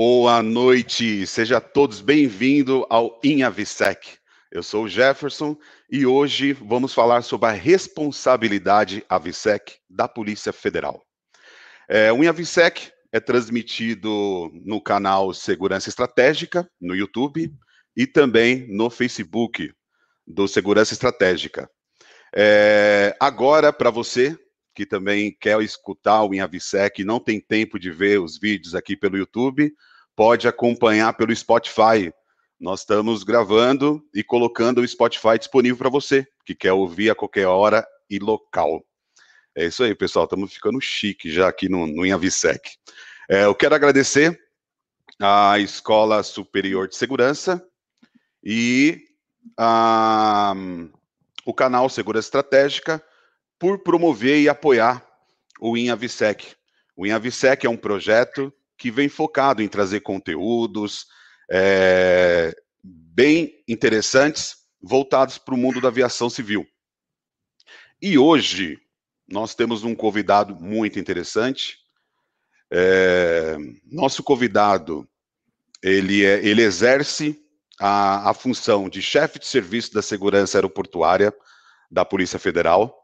Boa noite, seja todos bem-vindos ao INAVSEC. Eu sou o Jefferson e hoje vamos falar sobre a responsabilidade AVSEC da Polícia Federal. É, o INAVSEC é transmitido no canal Segurança Estratégica, no YouTube, e também no Facebook do Segurança Estratégica. É, agora, para você que também quer escutar o InAVSEC e não tem tempo de ver os vídeos aqui pelo YouTube, pode acompanhar pelo Spotify. Nós estamos gravando e colocando o Spotify disponível para você, que quer ouvir a qualquer hora e local. É isso aí, pessoal. Estamos ficando chique já aqui no, no InAVSEC. É, eu quero agradecer à Escola Superior de Segurança e a, o canal Segurança Estratégica por promover e apoiar o INAVSEC. O INAVSEC é um projeto que vem focado em trazer conteúdos é, bem interessantes voltados para o mundo da aviação civil. E hoje nós temos um convidado muito interessante. É, nosso convidado ele, é, ele exerce a, a função de chefe de serviço da segurança aeroportuária da Polícia Federal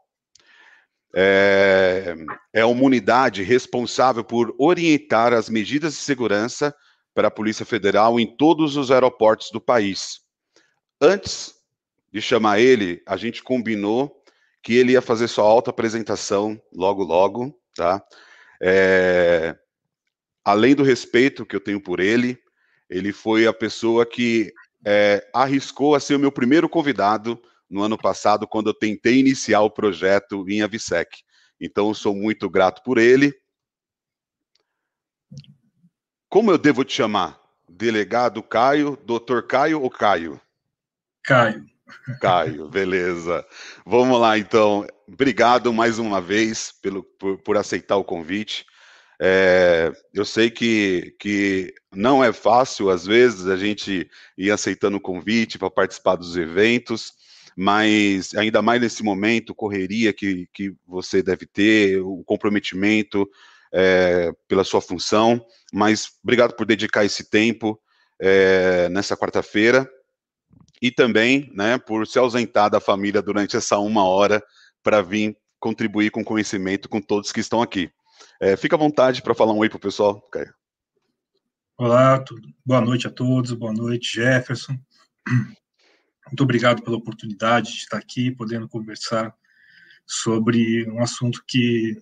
é, é uma unidade responsável por orientar as medidas de segurança para a Polícia Federal em todos os aeroportos do país. Antes de chamar ele, a gente combinou que ele ia fazer sua auto-apresentação logo, logo, tá? É, além do respeito que eu tenho por ele, ele foi a pessoa que é, arriscou a ser o meu primeiro convidado no ano passado, quando eu tentei iniciar o projeto em Avisec. Então, eu sou muito grato por ele. Como eu devo te chamar? Delegado Caio, doutor Caio ou Caio? Caio. Caio, beleza. Vamos lá, então. Obrigado mais uma vez pelo, por, por aceitar o convite. É, eu sei que, que não é fácil, às vezes, a gente ir aceitando o convite para participar dos eventos mas ainda mais nesse momento, correria que, que você deve ter, o comprometimento é, pela sua função, mas obrigado por dedicar esse tempo é, nessa quarta-feira e também, né, por se ausentar da família durante essa uma hora para vir contribuir com conhecimento com todos que estão aqui. É, fica à vontade para falar um oi para o pessoal, Caio. Olá, tudo. boa noite a todos, boa noite, Jefferson. Muito obrigado pela oportunidade de estar aqui, podendo conversar sobre um assunto que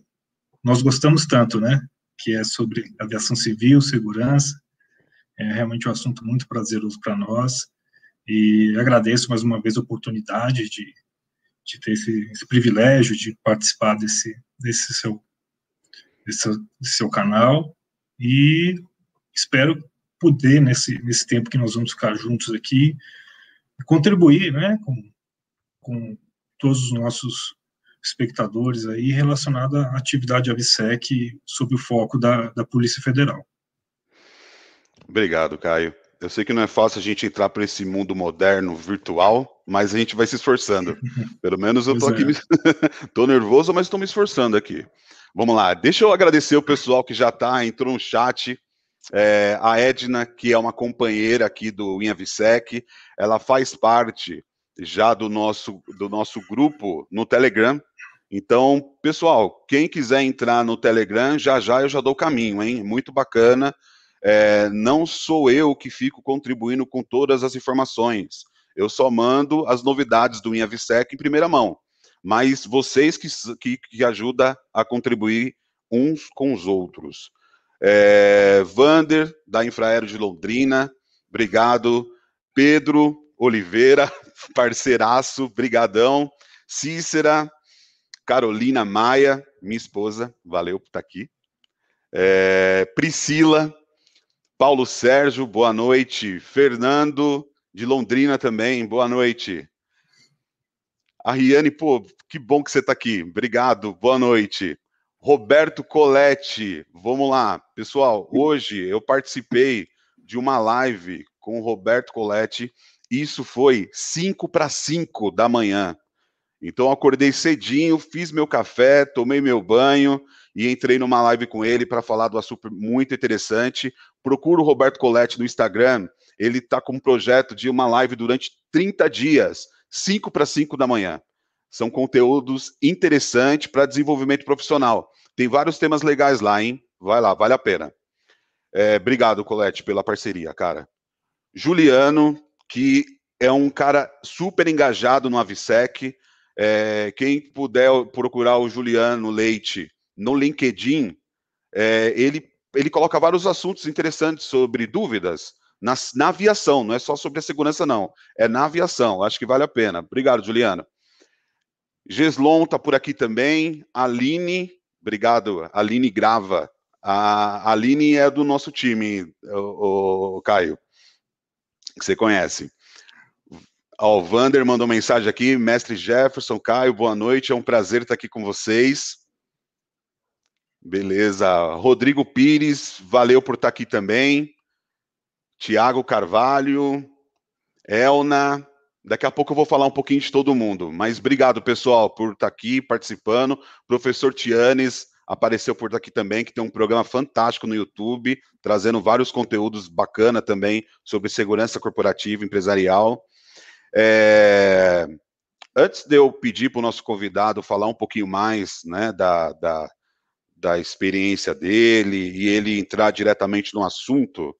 nós gostamos tanto, né? Que é sobre aviação civil, segurança. É realmente um assunto muito prazeroso para nós. E agradeço mais uma vez a oportunidade de, de ter esse, esse privilégio de participar desse, desse, seu, desse, desse seu canal. E espero poder, nesse, nesse tempo que nós vamos ficar juntos aqui, contribuir né, com, com todos os nossos espectadores aí relacionado à atividade AVSEC sob o foco da, da Polícia Federal. Obrigado, Caio. Eu sei que não é fácil a gente entrar para esse mundo moderno, virtual, mas a gente vai se esforçando. Pelo menos eu tô aqui, é. me... nervoso, mas estou me esforçando aqui. Vamos lá, deixa eu agradecer o pessoal que já está, entrou no chat, é, a Edna, que é uma companheira aqui do InAVSEC, ela faz parte já do nosso, do nosso grupo no Telegram. Então, pessoal, quem quiser entrar no Telegram, já já eu já dou o caminho, hein? Muito bacana. É, não sou eu que fico contribuindo com todas as informações. Eu só mando as novidades do InAVSEC em primeira mão. Mas vocês que, que, que ajudam a contribuir uns com os outros. É, Vander, da Infraero de Londrina, obrigado. Pedro Oliveira, parceiraço, brigadão. Cícera, Carolina Maia, minha esposa, valeu por estar aqui. É, Priscila, Paulo Sérgio, boa noite. Fernando, de Londrina também, boa noite. A Riane, pô, que bom que você está aqui. Obrigado, boa noite. Roberto Coletti, vamos lá. Pessoal, hoje eu participei de uma live com o Roberto Coletti. Isso foi 5 para 5 da manhã. Então, acordei cedinho, fiz meu café, tomei meu banho e entrei numa live com ele para falar do assunto muito interessante, procura o Roberto Coletti no Instagram, ele está com um projeto de uma live durante 30 dias, 5 para 5 da manhã. São conteúdos interessantes para desenvolvimento profissional. Tem vários temas legais lá, hein? Vai lá, vale a pena. É, obrigado, Colete, pela parceria, cara. Juliano, que é um cara super engajado no Avisec. É, quem puder procurar o Juliano Leite no LinkedIn, é, ele, ele coloca vários assuntos interessantes sobre dúvidas na, na, aviação, não é só sobre a segurança, não. É na aviação, acho que vale a pena. Obrigado, Juliano. Geslon está por aqui também. Aline, obrigado. Aline Grava. A Aline é do nosso time, o, o Caio, que você conhece. Ó, o Vander mandou mensagem aqui, mestre Jefferson, Caio, boa noite, é um prazer estar aqui com vocês. Beleza. Rodrigo Pires, valeu por estar aqui também. Tiago Carvalho, Elna. Daqui a pouco eu vou falar um pouquinho de todo mundo, mas obrigado, pessoal, por estar aqui participando. Professor Tianes apareceu por aqui também, que tem um programa fantástico no YouTube, trazendo vários conteúdos bacana também sobre segurança corporativa empresarial. É... Antes de eu pedir para o nosso convidado falar um pouquinho mais né, da, da, da experiência dele e ele entrar diretamente no assunto,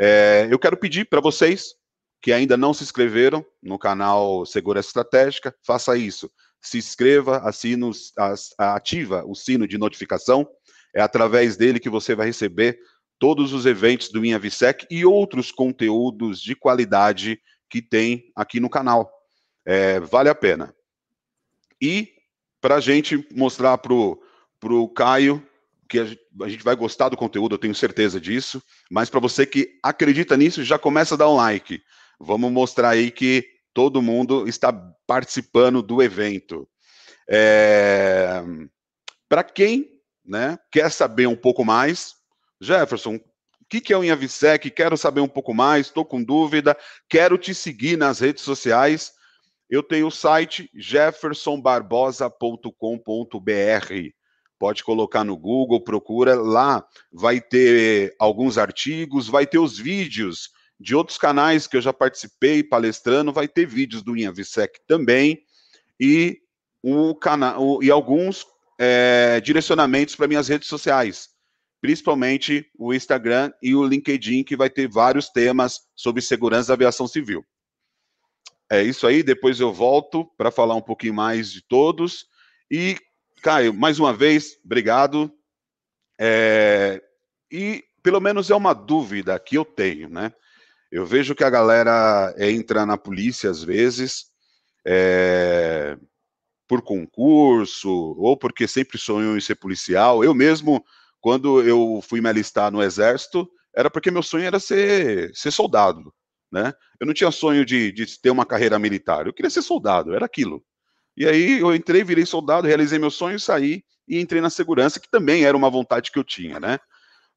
é, eu quero pedir para vocês que ainda não se inscreveram no canal Segurança Estratégica, faça isso. Se inscreva, assina, ativa o sino de notificação. É através dele que você vai receber todos os eventos do InhaVisec e outros conteúdos de qualidade que tem aqui no canal. É, vale a pena. E para a gente mostrar para o Caio que a gente vai gostar do conteúdo, eu tenho certeza disso, mas para você que acredita nisso, já começa a dar um like. Vamos mostrar aí que todo mundo está participando do evento. É... Para quem né, quer saber um pouco mais, Jefferson, o que, que é o Inhavisec? Quero saber um pouco mais, estou com dúvida, quero te seguir nas redes sociais. Eu tenho o site jeffersonbarbosa.com.br. Pode colocar no Google, procura lá, vai ter alguns artigos, vai ter os vídeos de outros canais que eu já participei palestrando, vai ter vídeos do Inhavisec também e o canal e alguns é, direcionamentos para minhas redes sociais principalmente o Instagram e o LinkedIn, que vai ter vários temas sobre segurança da aviação civil. É isso aí, depois eu volto para falar um pouquinho mais de todos. E, Caio, mais uma vez, obrigado. É, e pelo menos é uma dúvida que eu tenho, né? Eu vejo que a galera entra na polícia às vezes é, por concurso ou porque sempre sonhou em ser policial. Eu mesmo quando eu fui me alistar no exército, era porque meu sonho era ser, ser soldado, né? Eu não tinha sonho de, de ter uma carreira militar, eu queria ser soldado, era aquilo. E aí eu entrei, virei soldado, realizei meu sonho, saí e entrei na segurança, que também era uma vontade que eu tinha, né?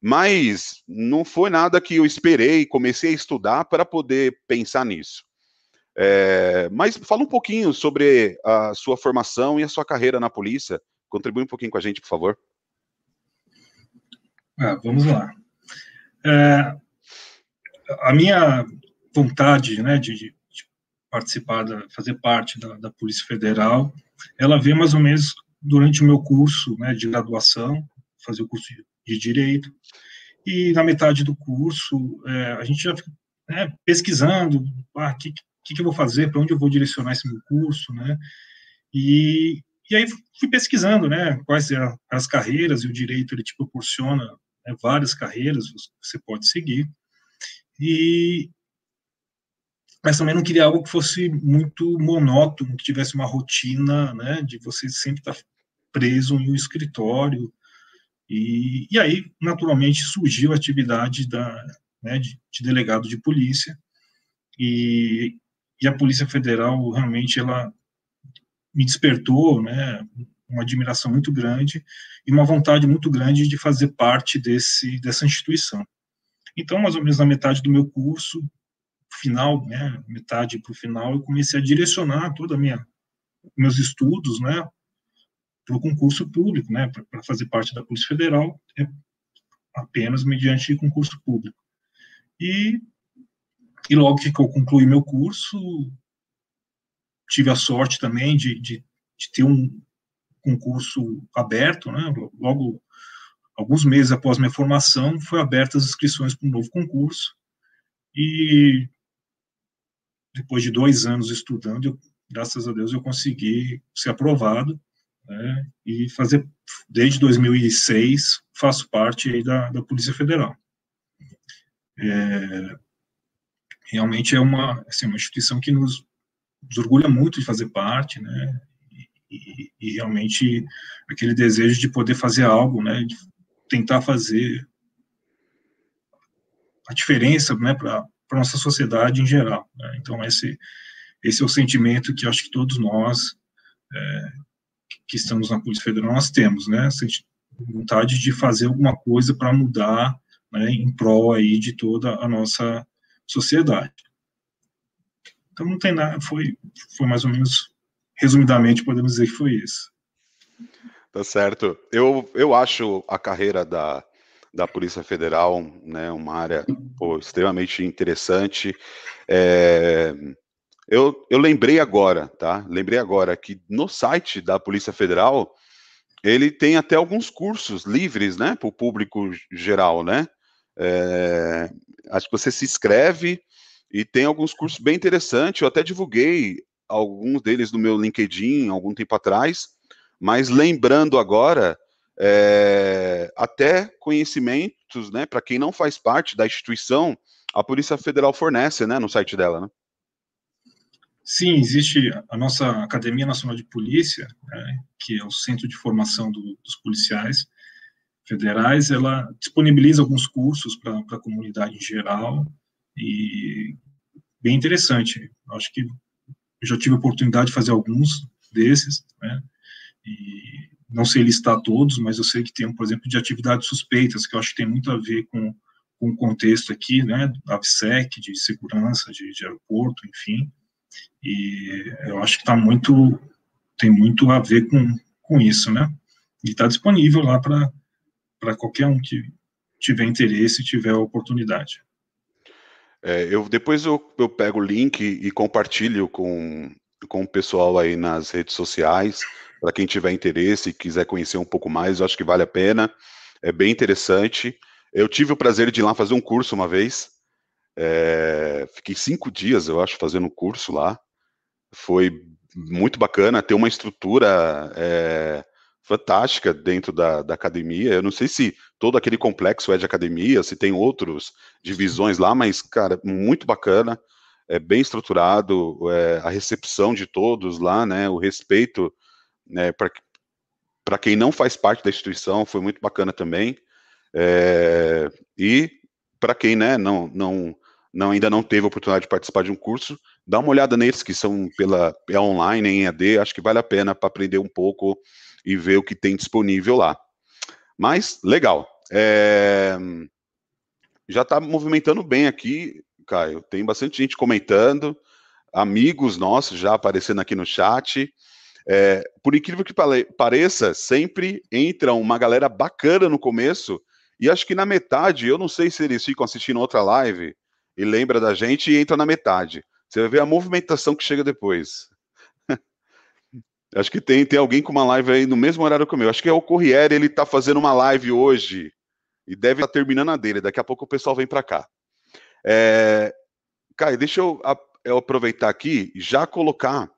Mas não foi nada que eu esperei, comecei a estudar para poder pensar nisso. É, mas fala um pouquinho sobre a sua formação e a sua carreira na polícia. Contribui um pouquinho com a gente, por favor. Ah, vamos lá. É, a minha vontade né, de, de, participar, da, fazer parte da, da, Polícia Federal, ela veio mais ou menos durante o meu curso né, de graduação, fazer o curso de, de Direito, e na metade do curso, é, a gente já fica né, pesquisando, o ah, que, que, que eu vou fazer, para onde eu vou direcionar esse meu curso, né, e, e aí fui pesquisando, né, quais eram as carreiras, e o direito, ele te proporciona né, várias carreiras você pode seguir. E mas também não queria algo que fosse muito monótono, que tivesse uma rotina, né, de você sempre estar preso em um escritório. E, e aí, naturalmente, surgiu a atividade da, né, de, de delegado de polícia. E, e a Polícia Federal realmente ela me despertou, né, uma admiração muito grande e uma vontade muito grande de fazer parte desse, dessa instituição. Então, mais ou menos na metade do meu curso, final, né, metade para o final, eu comecei a direcionar toda a minha meus estudos, né, para o concurso público, né, para fazer parte da Polícia Federal. apenas mediante concurso público. E, e logo que eu concluí meu curso, tive a sorte também de, de, de ter um concurso aberto, né? Logo, alguns meses após minha formação, foi abertas as inscrições para um novo concurso. E depois de dois anos estudando, eu, graças a Deus, eu consegui ser aprovado né, e fazer, desde 2006, faço parte da, da Polícia Federal. É, realmente é uma, assim, uma instituição que nos, nos orgulha muito de fazer parte, né, e, e, realmente aquele desejo de poder fazer algo, né, de tentar fazer a diferença, né, para para nossa sociedade em geral. Né? Então, esse, esse é o sentimento que acho que todos nós é, que estamos na Polícia Federal, nós temos, né? Vontade de fazer alguma coisa para mudar né, em prol aí de toda a nossa sociedade. Então, não tem nada, foi, foi mais ou menos, resumidamente, podemos dizer que foi isso. Tá certo. Eu, eu acho a carreira da, da Polícia Federal, né, uma área pô, extremamente interessante. É, eu, eu lembrei agora, tá? Lembrei agora que no site da Polícia Federal ele tem até alguns cursos livres, né, para o público geral, né? É, acho que você se inscreve e tem alguns cursos bem interessantes. Eu até divulguei alguns deles no meu LinkedIn algum tempo atrás, mas lembrando agora, é, até conhecimentos, né, para quem não faz parte da instituição, a Polícia Federal fornece, né, no site dela, né? Sim, existe a nossa Academia Nacional de Polícia, né, que é o centro de formação do, dos policiais federais, ela disponibiliza alguns cursos para a comunidade em geral e bem interessante. Acho que eu já tive a oportunidade de fazer alguns desses, né, e não sei listar todos, mas eu sei que tem, por exemplo, de atividades suspeitas, que eu acho que tem muito a ver com, com o contexto aqui, né, da AVSEC, de segurança, de, de aeroporto, enfim, e eu acho que está muito, tem muito a ver com, com isso, né, e está disponível lá para qualquer um que tiver interesse e tiver oportunidade. É, eu depois eu, eu pego o link e compartilho com, com o pessoal aí nas redes sociais, para quem tiver interesse e quiser conhecer um pouco mais, eu acho que vale a pena. É bem interessante. Eu tive o prazer de ir lá fazer um curso uma vez. É, fiquei cinco dias, eu acho, fazendo um curso lá. Foi muito bacana, ter uma estrutura é, fantástica dentro da, da, academia. Eu não sei se todo aquele complexo é de academia, se tem outras divisões lá, mas, cara, muito bacana, é bem estruturado, é, a recepção de todos lá, né, o respeito né, para quem não faz parte da instituição, foi muito bacana também. É, e para quem né, não, não, não, ainda não teve a oportunidade de participar de um curso, dá uma olhada nesses que são pela é online, em EAD, acho que vale a pena para aprender um pouco e ver o que tem disponível lá. Mas, legal. É, já está movimentando bem aqui, Caio. Tem bastante gente comentando, amigos nossos já aparecendo aqui no chat. É, por incrível que pareça, sempre entra uma galera bacana no começo, e acho que na metade, eu não sei se eles ficam assistindo outra live e lembra da gente e entra na metade. Você vai ver a movimentação que chega depois. acho que tem, tem alguém com uma live aí no mesmo horário que o meu. Acho que é o Corriere, ele tá fazendo uma live hoje e deve estar tá terminando a dele. Daqui a pouco o pessoal vem para cá. É, Caio, deixa eu, eu aproveitar aqui e já colocar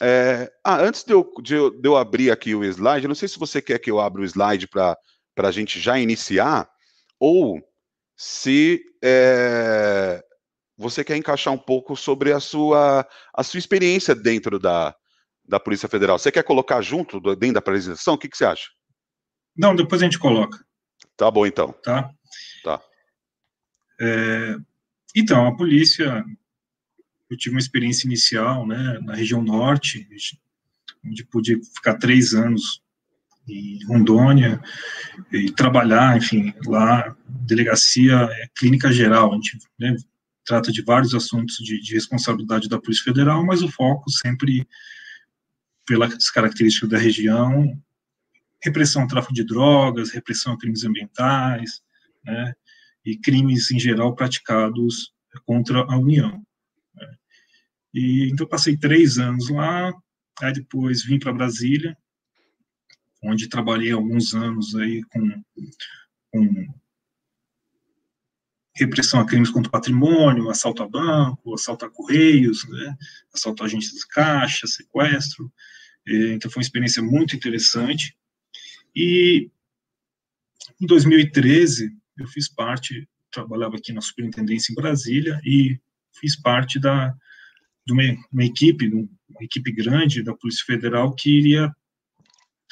é, ah, antes de eu, de, eu, de eu, abrir aqui o slide, eu não sei se você quer que eu abra o slide para a gente já iniciar, ou se é, você quer encaixar um pouco sobre a sua, a sua experiência dentro da, da Polícia Federal. Você quer colocar junto, dentro da apresentação? O que, que você acha? Não, depois a gente coloca. Tá bom, então. Tá. Tá. É, então, a polícia eu tive uma experiência inicial, né, na região norte, onde pude ficar três anos em Rondônia e trabalhar, enfim, lá, delegacia é, clínica geral, a gente né, trata de vários assuntos de, de, responsabilidade da Polícia Federal, mas o foco sempre pelas características da região, repressão ao tráfico de drogas, repressão a crimes ambientais, né, e crimes em geral praticados contra a União. Né. E então passei três anos lá, aí depois vim para Brasília, onde trabalhei alguns anos aí com, com repressão a crimes contra o patrimônio, assalto a banco, assalto a correios, né, assalto a agentes de caixa, sequestro. Então foi uma experiência muito interessante. E em 2013 eu fiz parte, trabalhava aqui na superintendência em Brasília e fiz parte da de uma, uma equipe, uma equipe grande da Polícia Federal que iria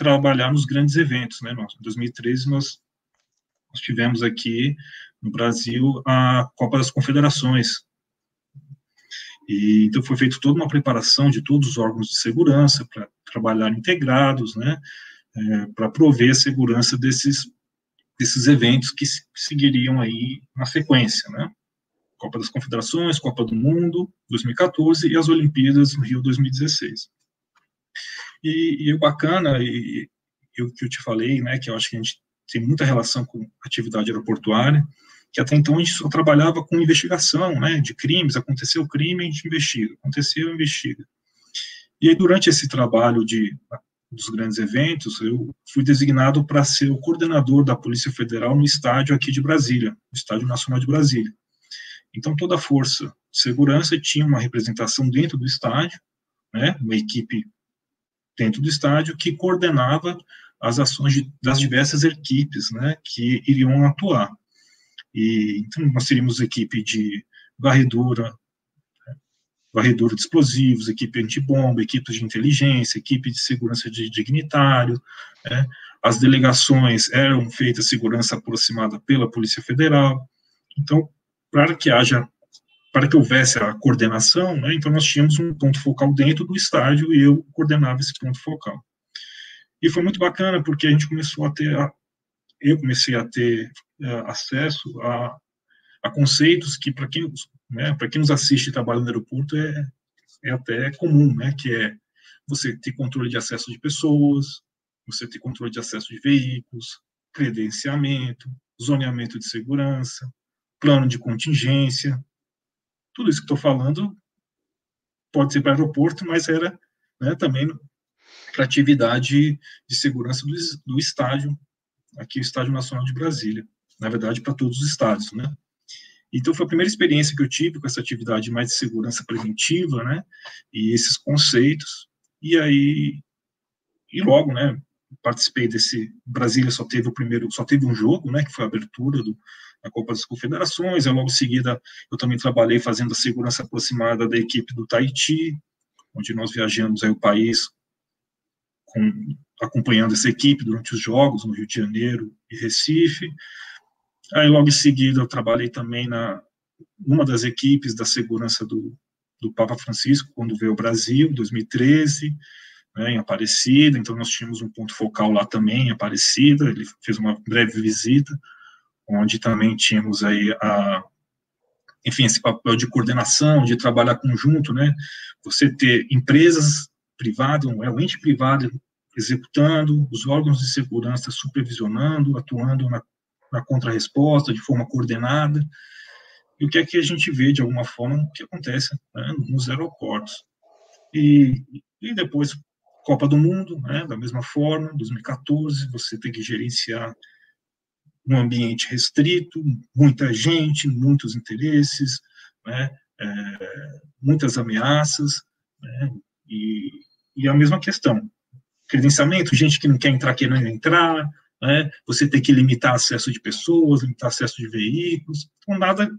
trabalhar nos grandes eventos, né? Nós, em 2013 nós, nós tivemos aqui no Brasil a Copa das Confederações. E, então foi feita toda uma preparação de todos os órgãos de segurança para trabalhar integrados, né, é, para prover a segurança desses desses eventos que seguiriam aí na sequência, né? Copa das Confederações, Copa do Mundo 2014 e as Olimpíadas no Rio 2016. E, e o bacana e, e o que eu te falei, né, que eu acho que a gente tem muita relação com atividade aeroportuária, que até então a gente só trabalhava com investigação, né, de crimes, aconteceu crime, a gente investiga, aconteceu, investiga. E aí, durante esse trabalho de, dos grandes eventos, eu fui designado para ser o coordenador da Polícia Federal no estádio aqui de Brasília, no Estádio Nacional de Brasília. Então, toda a força de segurança tinha uma representação dentro do estádio, né, uma equipe dentro do estádio que coordenava as ações de, das diversas equipes né, que iriam atuar. E, então, nós teríamos equipe de varredura, varredura de explosivos, equipe antibomba, equipe de inteligência, equipe de segurança de dignitário, né? as delegações eram feitas segurança aproximada pela Polícia Federal, então, para que haja, para que houvesse a coordenação, né, então nós tínhamos um ponto focal dentro do estádio e eu coordenava esse ponto focal. E foi muito bacana porque a gente começou a ter, a, eu comecei a ter é, acesso a, a, conceitos que, para quem, né, quem nos assiste e trabalha no aeroporto, é, é até comum, né, que é você ter controle de acesso de pessoas, você ter controle de acesso de veículos, credenciamento, zoneamento de segurança, plano de contingência. Tudo isso que estou falando pode ser para aeroporto, mas era né, também para atividade de segurança do, do estádio, aqui o Estádio Nacional de Brasília na verdade, para todos os estados, né? Então, foi a primeira experiência que eu tive com essa atividade mais de segurança preventiva, né? E esses conceitos. E aí, e logo, né? Participei desse. Brasília só teve o primeiro, só teve um jogo, né? Que foi a abertura do, da Copa das Confederações. E logo em seguida, eu também trabalhei fazendo a segurança aproximada da equipe do Tahiti, onde nós viajamos aí o país com, acompanhando essa equipe durante os jogos no Rio de Janeiro e Recife. Aí, logo em seguida, eu trabalhei também na uma das equipes da segurança do, do Papa Francisco, quando veio ao Brasil, em 2013, né, em Aparecida, então nós tínhamos um ponto focal lá também, em Aparecida, ele fez uma breve visita, onde também tínhamos aí a, enfim, esse papel de coordenação, de trabalhar conjunto, né, você ter empresas privadas, o ente privado executando, os órgãos de segurança supervisionando, atuando na na contrarresposta, de forma coordenada. E o que é que a gente vê, de alguma forma, que acontece né, nos aeroportos. E, e depois, Copa do Mundo, né, da mesma forma, 2014, você tem que gerenciar um ambiente restrito, muita gente, muitos interesses, né, é, muitas ameaças, né, e, e a mesma questão, credenciamento, gente que não quer entrar querendo entrar, né? você ter que limitar acesso de pessoas, limitar acesso de veículos, então nada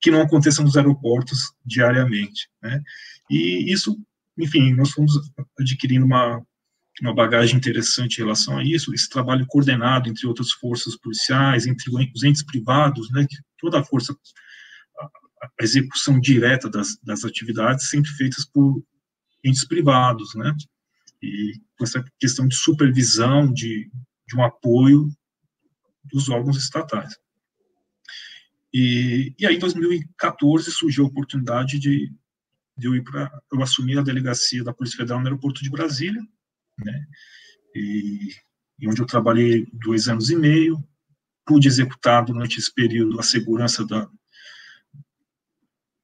que não aconteça nos aeroportos diariamente. Né? E isso, enfim, nós fomos adquirindo uma, uma bagagem interessante em relação a isso, esse trabalho coordenado entre outras forças policiais, entre os entes privados, né, toda a força, a execução direta das, das atividades sempre feitas por entes privados, né, e com essa questão de supervisão, de de um apoio dos órgãos estatais. E, e aí, em 2014, surgiu a oportunidade de, de eu ir para. Eu assumir a delegacia da Polícia Federal no aeroporto de Brasília, né? E, e onde eu trabalhei dois anos e meio, pude executar durante esse período a segurança da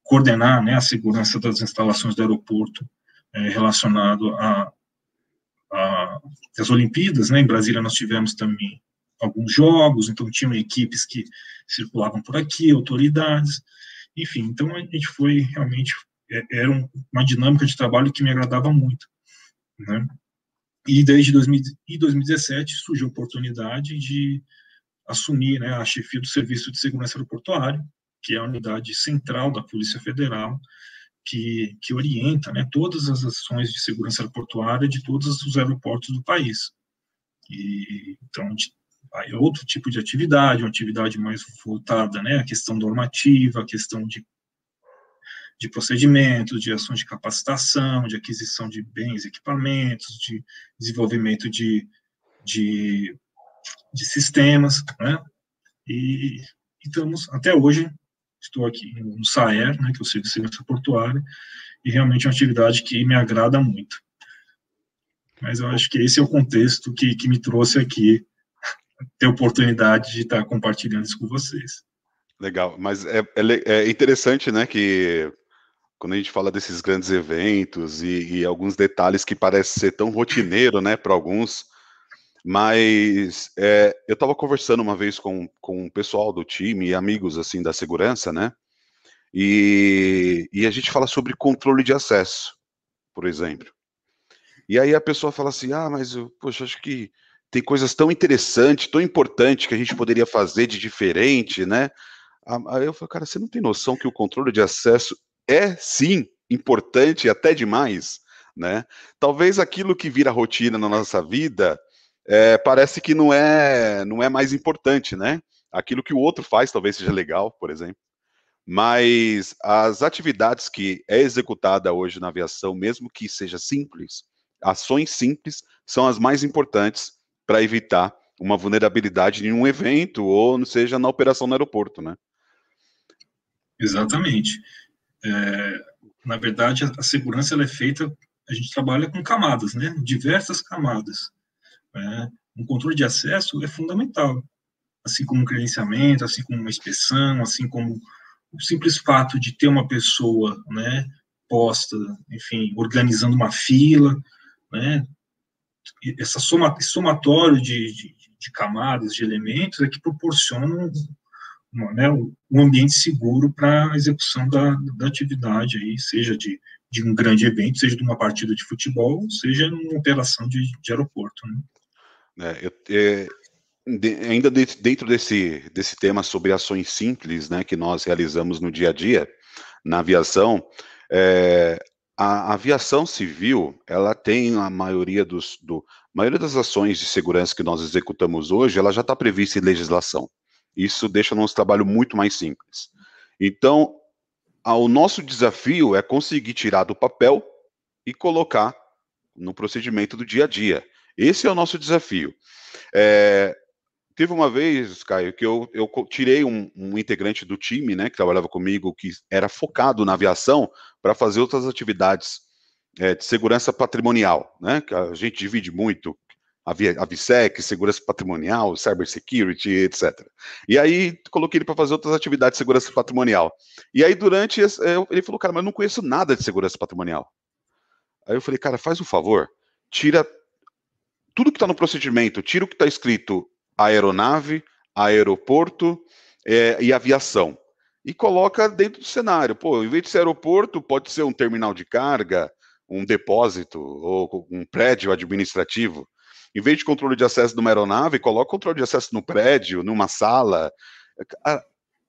coordenar, né, a segurança das instalações do aeroporto é, relacionado a, a as Olimpíadas, né? Em Brasília nós tivemos também alguns jogos, então tinham equipes que circulavam por aqui, autoridades, enfim, então a gente foi realmente é, era uma dinâmica de trabalho que me agradava muito, né? E desde 2017 surgiu a oportunidade de assumir né, a chefia do Serviço de Segurança Aeroportuária, que é a unidade central da Polícia Federal, que, que orienta né, todas as ações de segurança aeroportuária de todos os aeroportos do país. E, então, é outro tipo de atividade, uma atividade mais voltada né, à questão normativa, à questão de de procedimentos, de ações de capacitação, de aquisição de bens, equipamentos, de desenvolvimento de, de, de sistemas, né? E, e, estamos, até hoje, estou aqui no SAER, né, que é o Serviço de Segurança Portuária, e realmente é uma atividade que me agrada muito. Mas eu acho que esse é o contexto que, que me trouxe aqui, ter oportunidade de estar compartilhando isso com vocês. Legal, mas é, é, é interessante, né, que quando a gente fala desses grandes eventos e, e alguns detalhes que parecem ser tão rotineiro, né, para alguns, mas é, eu estava conversando uma vez com, com o pessoal do time e amigos assim da segurança, né, e, e a gente fala sobre controle de acesso, por exemplo. E aí a pessoa fala assim, ah, mas eu, poxa, acho que tem coisas tão interessantes, tão importantes que a gente poderia fazer de diferente, né? Aí eu falo, cara, você não tem noção que o controle de acesso é sim importante até demais, né? Talvez aquilo que vira rotina na nossa vida é, parece que não é não é mais importante, né? Aquilo que o outro faz talvez seja legal, por exemplo. Mas as atividades que é executada hoje na aviação, mesmo que seja simples, ações simples são as mais importantes para evitar uma vulnerabilidade em um evento ou seja na operação no aeroporto, né? Exatamente. É, na verdade, a, segurança ela é feita, a gente trabalha com camadas, né? Diversas camadas. Né? Um controle de acesso é fundamental, assim como um credenciamento, assim como uma inspeção, assim como o simples fato de ter uma pessoa, né, posta, enfim, organizando uma fila, né, essa soma, somatório de, de, de, camadas, de elementos, é que proporcionam né, um ambiente seguro para a execução da, da atividade, aí, seja de, de um grande evento, seja de uma partida de futebol, seja numa operação de, de aeroporto. Né? É, eu, é, de, ainda de, dentro desse, desse tema sobre ações simples né, que nós realizamos no dia a dia, na aviação, é, a aviação civil, ela tem a maioria dos, do, maioria das ações de segurança que nós executamos hoje, ela já está prevista em legislação. Isso deixa nosso trabalho muito mais simples. Então, o nosso desafio é conseguir tirar do papel e colocar no procedimento do dia a dia. Esse é o nosso desafio. É, teve uma vez, Caio, que eu, eu tirei um, um, integrante do time, né, que trabalhava comigo, que era focado na aviação, para fazer outras atividades é, de segurança patrimonial, né, que a gente divide muito a, segurança patrimonial, cybersecurity, etc. E aí coloquei ele para fazer outras atividades de segurança patrimonial. E aí durante ele falou, cara, mas eu não conheço nada de segurança patrimonial. Aí eu falei, cara, faz um favor, tira tudo que está no procedimento, tira o que está escrito aeronave, aeroporto é, e aviação. E coloca dentro do cenário. Pô, em vez de ser aeroporto, pode ser um terminal de carga, um depósito ou um prédio administrativo. Em vez de controle de acesso numa aeronave, coloca controle de acesso no prédio, numa sala.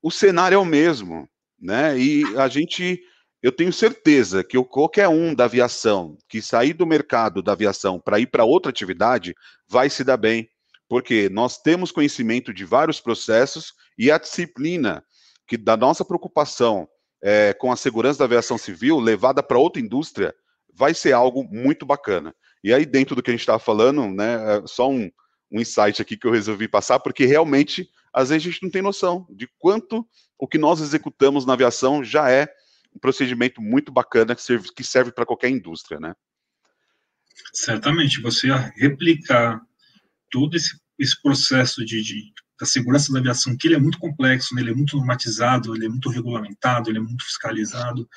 O cenário é o mesmo, né? E a gente, eu tenho certeza que qualquer um da aviação que sair do mercado da aviação para ir para outra atividade vai se dar bem, porque nós temos conhecimento de vários processos e a disciplina que da nossa preocupação é, com a segurança da aviação civil levada para outra indústria vai ser algo muito bacana. E aí, dentro do que a gente estava falando, né, é só um, um insight aqui que eu resolvi passar, porque realmente, às vezes, a gente não tem noção de quanto o que nós executamos na aviação já é um procedimento muito bacana que serve, que serve para qualquer indústria, né? Certamente, você replicar todo esse, esse processo de, de da segurança da aviação, que ele é muito complexo, né, ele é muito normatizado, ele é muito regulamentado, ele é muito fiscalizado.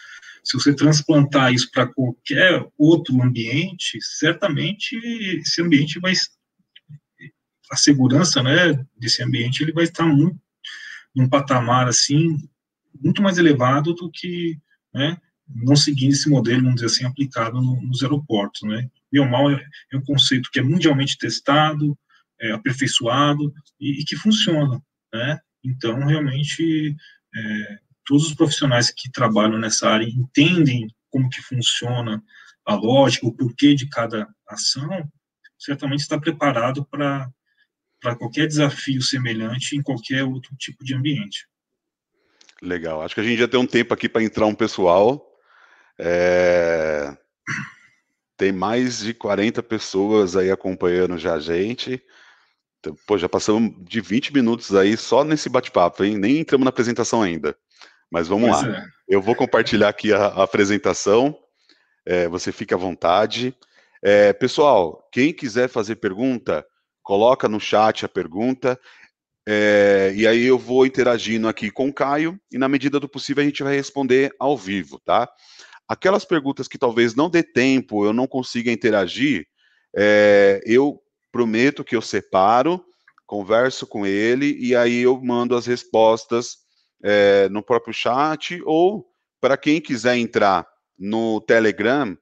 Se você transplantar isso para qualquer outro ambiente, certamente esse ambiente vai a segurança, né, desse ambiente ele vai estar muito num patamar assim muito mais elevado do que, né, não seguindo esse modelo, vamos dizer assim, aplicado no, nos aeroportos, né. Bem ou mal é, é um conceito que é mundialmente testado, é, aperfeiçoado e, e, que funciona, né? Então, realmente, é, todos os profissionais que trabalham nessa área entendem como que funciona a lógica, o porquê de cada ação, certamente está preparado para para qualquer desafio semelhante em qualquer outro tipo de ambiente. Legal. Acho que a gente já tem um tempo aqui para entrar um pessoal. É... Tem mais de 40 pessoas aí acompanhando já a gente. Então, pô, já passamos de 20 minutos aí só nesse bate-papo, hein? Nem entramos na apresentação ainda. Mas vamos pois lá. É. Eu vou compartilhar aqui a, a apresentação. É, você fica à vontade. É, pessoal, quem quiser fazer pergunta, coloca no chat a pergunta. É, e aí eu vou interagindo aqui com o Caio e na medida do possível a gente vai responder ao vivo, tá? Aquelas perguntas que talvez não dê tempo, eu não consiga interagir, é, eu prometo que eu separo, converso com ele e aí eu mando as respostas é, no próprio chat ou para quem quiser entrar no Telegram,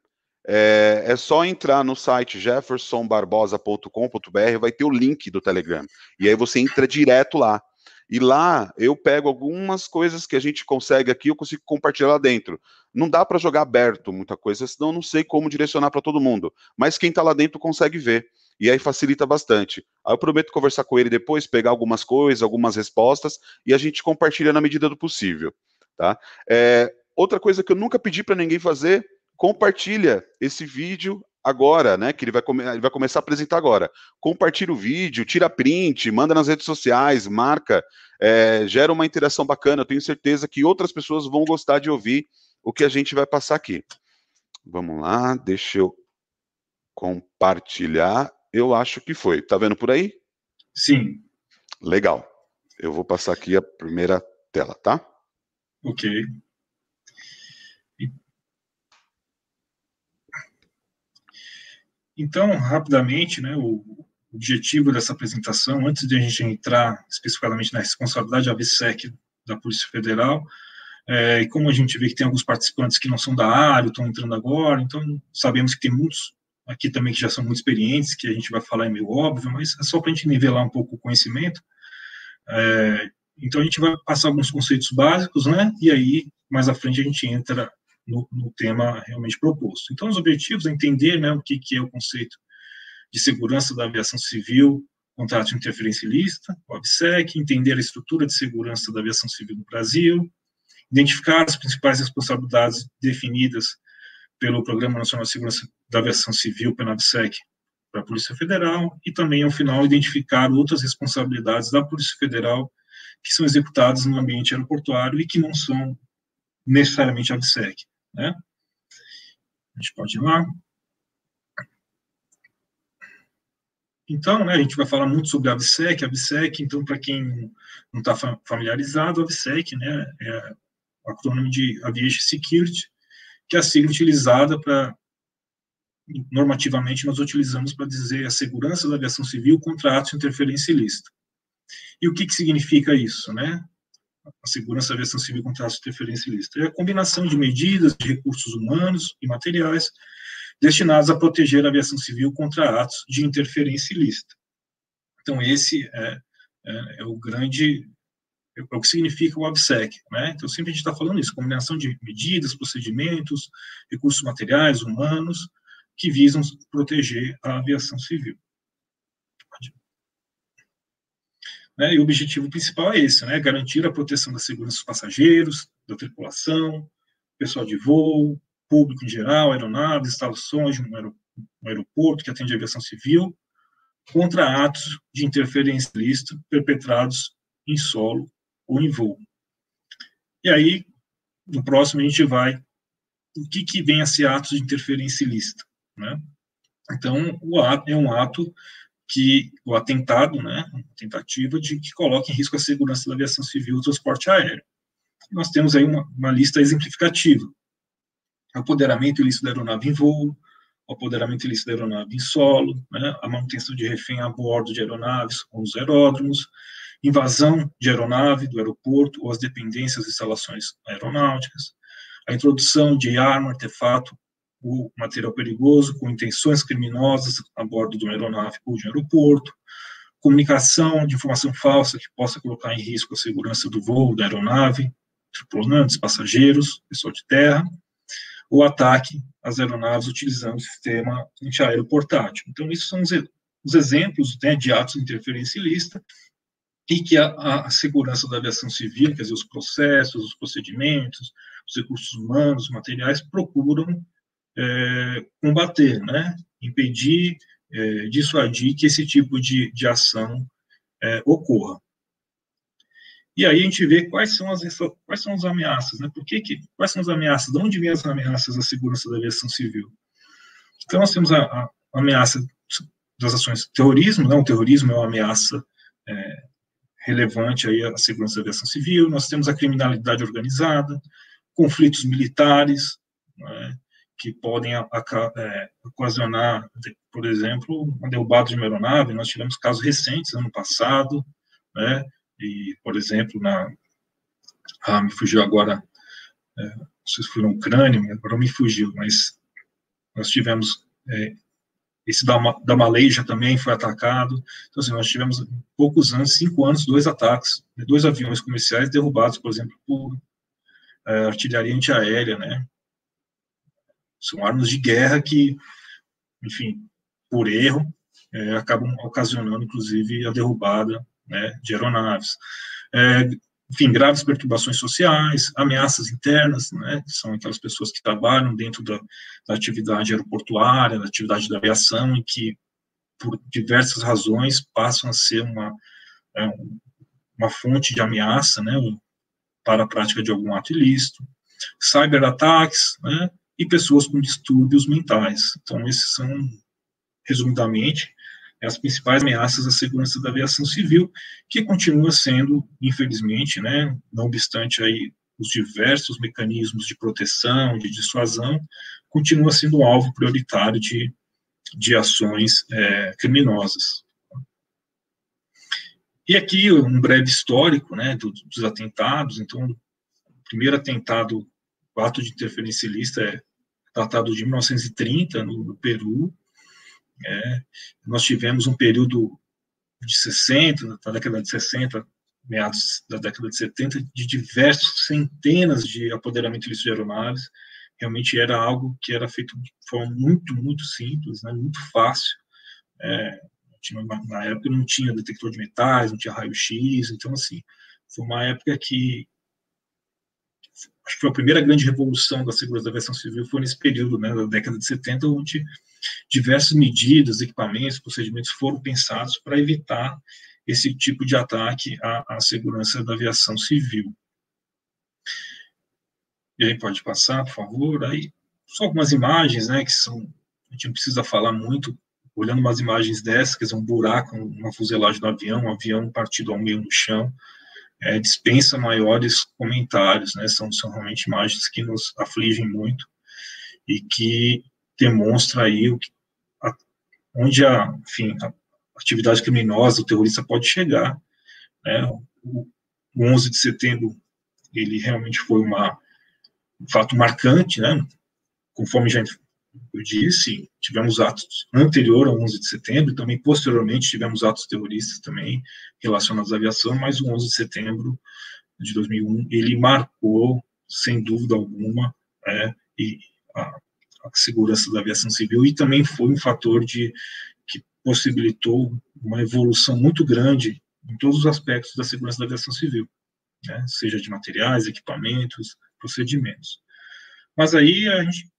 é, é, só entrar no site jeffersonbarbosa.com.br, vai ter o link do Telegram. E aí você entra direto lá. E lá eu pego algumas coisas que a gente consegue aqui, eu consigo compartilhar lá dentro. Não dá para jogar aberto muita coisa, senão eu não sei como direcionar para todo mundo. Mas quem está lá dentro consegue ver e aí facilita bastante. Aí eu prometo conversar com ele depois, pegar algumas coisas, algumas respostas, e a gente compartilha na medida do possível, tá? É, outra coisa que eu nunca pedi para ninguém fazer, compartilha esse vídeo agora, né? Que ele vai, ele vai começar a apresentar agora. Compartilha o vídeo, tira print, manda nas redes sociais, marca, é, gera uma interação bacana. Eu tenho certeza que outras pessoas vão gostar de ouvir o que a gente vai passar aqui. Vamos lá, deixa eu compartilhar eu acho que foi. Tá vendo por aí? Sim. Legal. Eu vou passar aqui a primeira tela, tá? Ok. Então, rapidamente, né, o objetivo dessa apresentação, antes de a gente entrar especificamente na responsabilidade AVSEC da Polícia Federal, é, e como a gente vê que tem alguns participantes que não são da área, estão entrando agora, então sabemos que tem muitos aqui também que já são muito experientes, que a gente vai falar é meio óbvio, mas é só para a gente nivelar um pouco o conhecimento. É, então a gente vai passar alguns conceitos básicos, né? E aí mais à frente a gente entra no, no tema realmente proposto. Então os objetivos é entender, né, o que, que é o conceito de segurança da aviação civil, contrato de interferência ilícita, o ABSEC, entender a estrutura de segurança da aviação civil no Brasil, identificar as principais responsabilidades definidas pelo Programa Nacional de Segurança da Aviação Civil, PNAVSEC, para a Polícia Federal, e também, ao final, identificar outras responsabilidades da Polícia Federal que são executadas no ambiente aeroportuário e que não são necessariamente AVSEC. Né? A gente pode ir lá. Então, né, a gente vai falar muito sobre a AVSEC, a AVSEC, então, para quem não está familiarizado, a AVSEC né, é o acrônimo de Aviation Security, que é a sigla utilizada para, normativamente, nós utilizamos para dizer a segurança da aviação civil contra atos de interferência ilícita. E o que, que significa isso, né? A segurança da aviação civil contra atos de interferência ilícita. É a combinação de medidas, de recursos humanos e materiais destinados a proteger a aviação civil contra atos de interferência ilícita. Então, esse é, é, é o grande o que significa o ABSEC, né? Então, sempre a gente está falando isso, combinação de medidas, procedimentos, recursos materiais, humanos, que visam proteger a aviação civil. Né? E o objetivo principal é esse, né? Garantir a proteção da segurança dos passageiros, da tripulação, pessoal de voo, público em geral, aeronaves, instalações no aeroporto que atende a aviação civil, contra atos de interferência ilícita perpetrados em solo ou em voo. E aí, no próximo, a gente vai o que, que vem a ser atos de interferência ilícita. Né? Então, o ato é um ato que o atentado, né, tentativa de que coloque em risco a segurança da aviação civil e do transporte aéreo. Nós temos aí uma, uma lista exemplificativa. Apoderamento ilícito da aeronave em voo, apoderamento ilícito da aeronave em solo, né, a manutenção de refém a bordo de aeronaves ou nos aeródromos, invasão de aeronave do aeroporto ou as dependências e instalações aeronáuticas, a introdução de arma, artefato ou material perigoso com intenções criminosas a bordo de uma aeronave ou de um aeroporto, comunicação de informação falsa que possa colocar em risco a segurança do voo da aeronave, tripulantes, passageiros, pessoal de terra, ou ataque às aeronaves utilizando o sistema antiaéreo portátil. Então, esses são os, os exemplos né, de atos ilícita e que a, a, segurança da aviação civil, quer dizer, os processos, os procedimentos, os recursos humanos, os materiais, procuram é, combater, né, impedir, é, dissuadir que esse tipo de, de ação é, ocorra. E aí a gente vê quais são as, quais são as ameaças, né? Por que, que quais são as ameaças? De onde vêm as ameaças à segurança da aviação civil? Então nós temos a, a ameaça das ações terrorismo, né? O terrorismo é uma ameaça é, relevante aí à segurança da aviação civil. Nós temos a criminalidade organizada, conflitos militares, né? que podem é, ocasionar, por exemplo, uma derrubada de uma aeronave. Nós tivemos casos recentes ano passado, né? E, por exemplo, na. Ah, me fugiu agora. É, não sei se foi na Ucrânia, agora me fugiu, mas nós tivemos. É, esse da, da Maleja também foi atacado. Então, assim, nós tivemos poucos anos, cinco anos, dois ataques, dois aviões comerciais derrubados, por exemplo, por é, artilharia antiaérea, né? São armas de guerra que, enfim, por erro, é, acabam ocasionando, inclusive, a derrubada né, de aeronaves. É, enfim, graves perturbações sociais, ameaças internas, né, são aquelas pessoas que trabalham dentro da, da atividade aeroportuária, da atividade da aviação, e que, por diversas razões, passam a ser uma, é, uma fonte de ameaça, né, para a prática de algum ato ilícito, cyberataques, né, e pessoas com distúrbios mentais. Então, esses são, resumidamente, as principais ameaças à segurança da aviação civil, que continua sendo, infelizmente, né, não obstante aí os diversos mecanismos de proteção, de dissuasão, continua sendo alvo prioritário de, de ações é, criminosas. E aqui um breve histórico né, dos, dos atentados. Então, o primeiro atentado, o ato de interferência ilícita, é datado de 1930, no, no Peru, é, nós tivemos um período de 60, da década de 60, meados da década de 70, de diversos centenas de apoderamento ilícito de aeronaves. Realmente era algo que era feito de forma muito, muito simples, né, muito fácil. É, tinha, na época não tinha detector de metais, não tinha raio-x, então, assim, foi uma época que acho que foi a primeira grande revolução da segurança da aviação civil foi nesse período, né, da década de 70, onde diversas medidas, equipamentos, procedimentos foram pensados para evitar esse tipo de ataque à, à, segurança da aviação civil. E aí pode passar, por favor. Aí só algumas imagens, né, que são a gente não precisa falar muito. Olhando umas imagens dessas, quer dizer, um buraco, uma fuselagem do avião, um avião partido ao meio no chão, é, dispensa maiores comentários, né? São, são realmente imagens que nos afligem muito e que demonstra aí o que, a, onde a, enfim, a atividade criminosa, o terrorista pode chegar. Né? O, o 11 de setembro, ele realmente foi uma, um fato marcante, né? Conforme já eu disse, tivemos atos anterior ao 11 de setembro, também posteriormente tivemos atos terroristas também relacionados à aviação, mas o 11 de setembro de 2001, ele marcou, sem dúvida alguma, é, e a, a segurança da aviação civil, e também foi um fator de que possibilitou uma evolução muito grande em todos os aspectos da segurança da aviação civil, né, seja de materiais, equipamentos, procedimentos. Mas aí a gente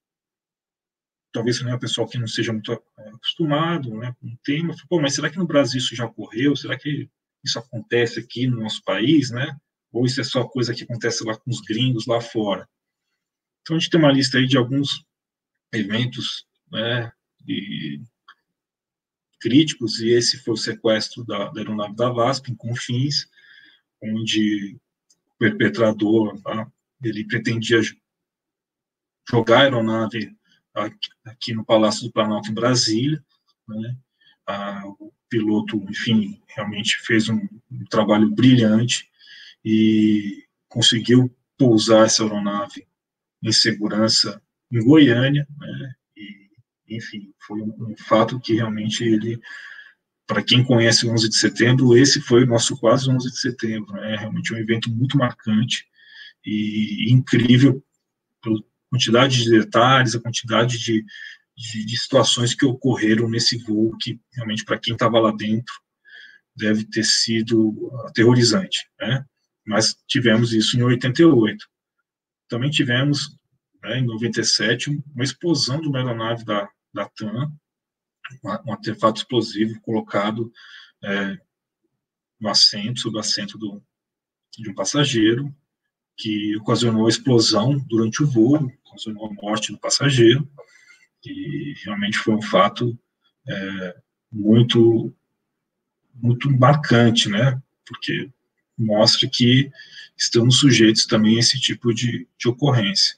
talvez né, o pessoal que não seja muito é, acostumado né, com o tema, mas será que no Brasil isso já ocorreu? Será que isso acontece aqui no nosso país, né? Ou isso é só coisa que acontece lá com os gringos lá fora? Então a gente tem uma lista aí de alguns eventos, né, e críticos, e esse foi o sequestro da, da aeronave da VASP, em Confins, onde o perpetrador, tá, ele pretendia jogar a aeronave aqui, no Palácio do Planalto, em Brasília, né, a, o piloto, enfim, realmente fez um, um trabalho brilhante e conseguiu pousar essa aeronave em segurança em Goiânia, né, e, enfim, foi um, um fato que realmente ele, para quem conhece o 11 de setembro, esse foi o nosso quase 11 de setembro, né, é realmente um evento muito marcante e incrível pela quantidade de detalhes, a quantidade de, de, de situações que ocorreram nesse voo, que realmente, para quem estava lá dentro, deve ter sido aterrorizante, né? Mas tivemos isso em 88. Também tivemos, né, em 97, uma explosão de uma aeronave da, da TAM, um artefato explosivo colocado é, no assento, sob o assento do, de um passageiro, que ocasionou a explosão durante o voo, ocasionou a morte do passageiro, e realmente foi um fato é, muito muito marcante, né? Porque mostra que estamos sujeitos também a esse tipo de, de ocorrência.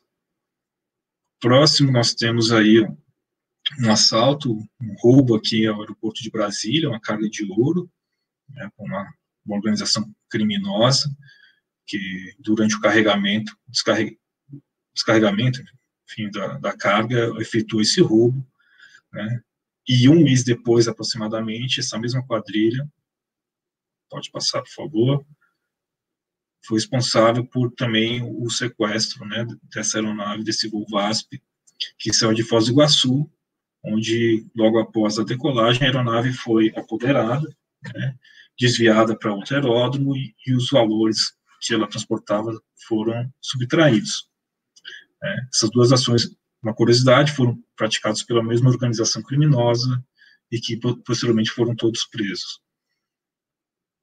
Próximo, nós temos aí um assalto, um roubo aqui ao aeroporto de Brasília, uma carga de ouro, né, uma, uma organização criminosa, que durante o carregamento, descarreg, descarregamento enfim, da, da carga, efetuou esse roubo, né? E um mês depois, aproximadamente, essa mesma quadrilha, pode passar, por favor, foi responsável por também o sequestro, né, dessa aeronave, desse voo VASP, que saiu de Foz do Iguaçu, onde, logo após a decolagem, a aeronave foi apoderada, né, desviada para outro aeródromo e, e os valores que ela transportava foram subtraídos. É, essas duas ações, uma curiosidade, foram praticadas pela mesma organização criminosa e que posteriormente foram todos presos.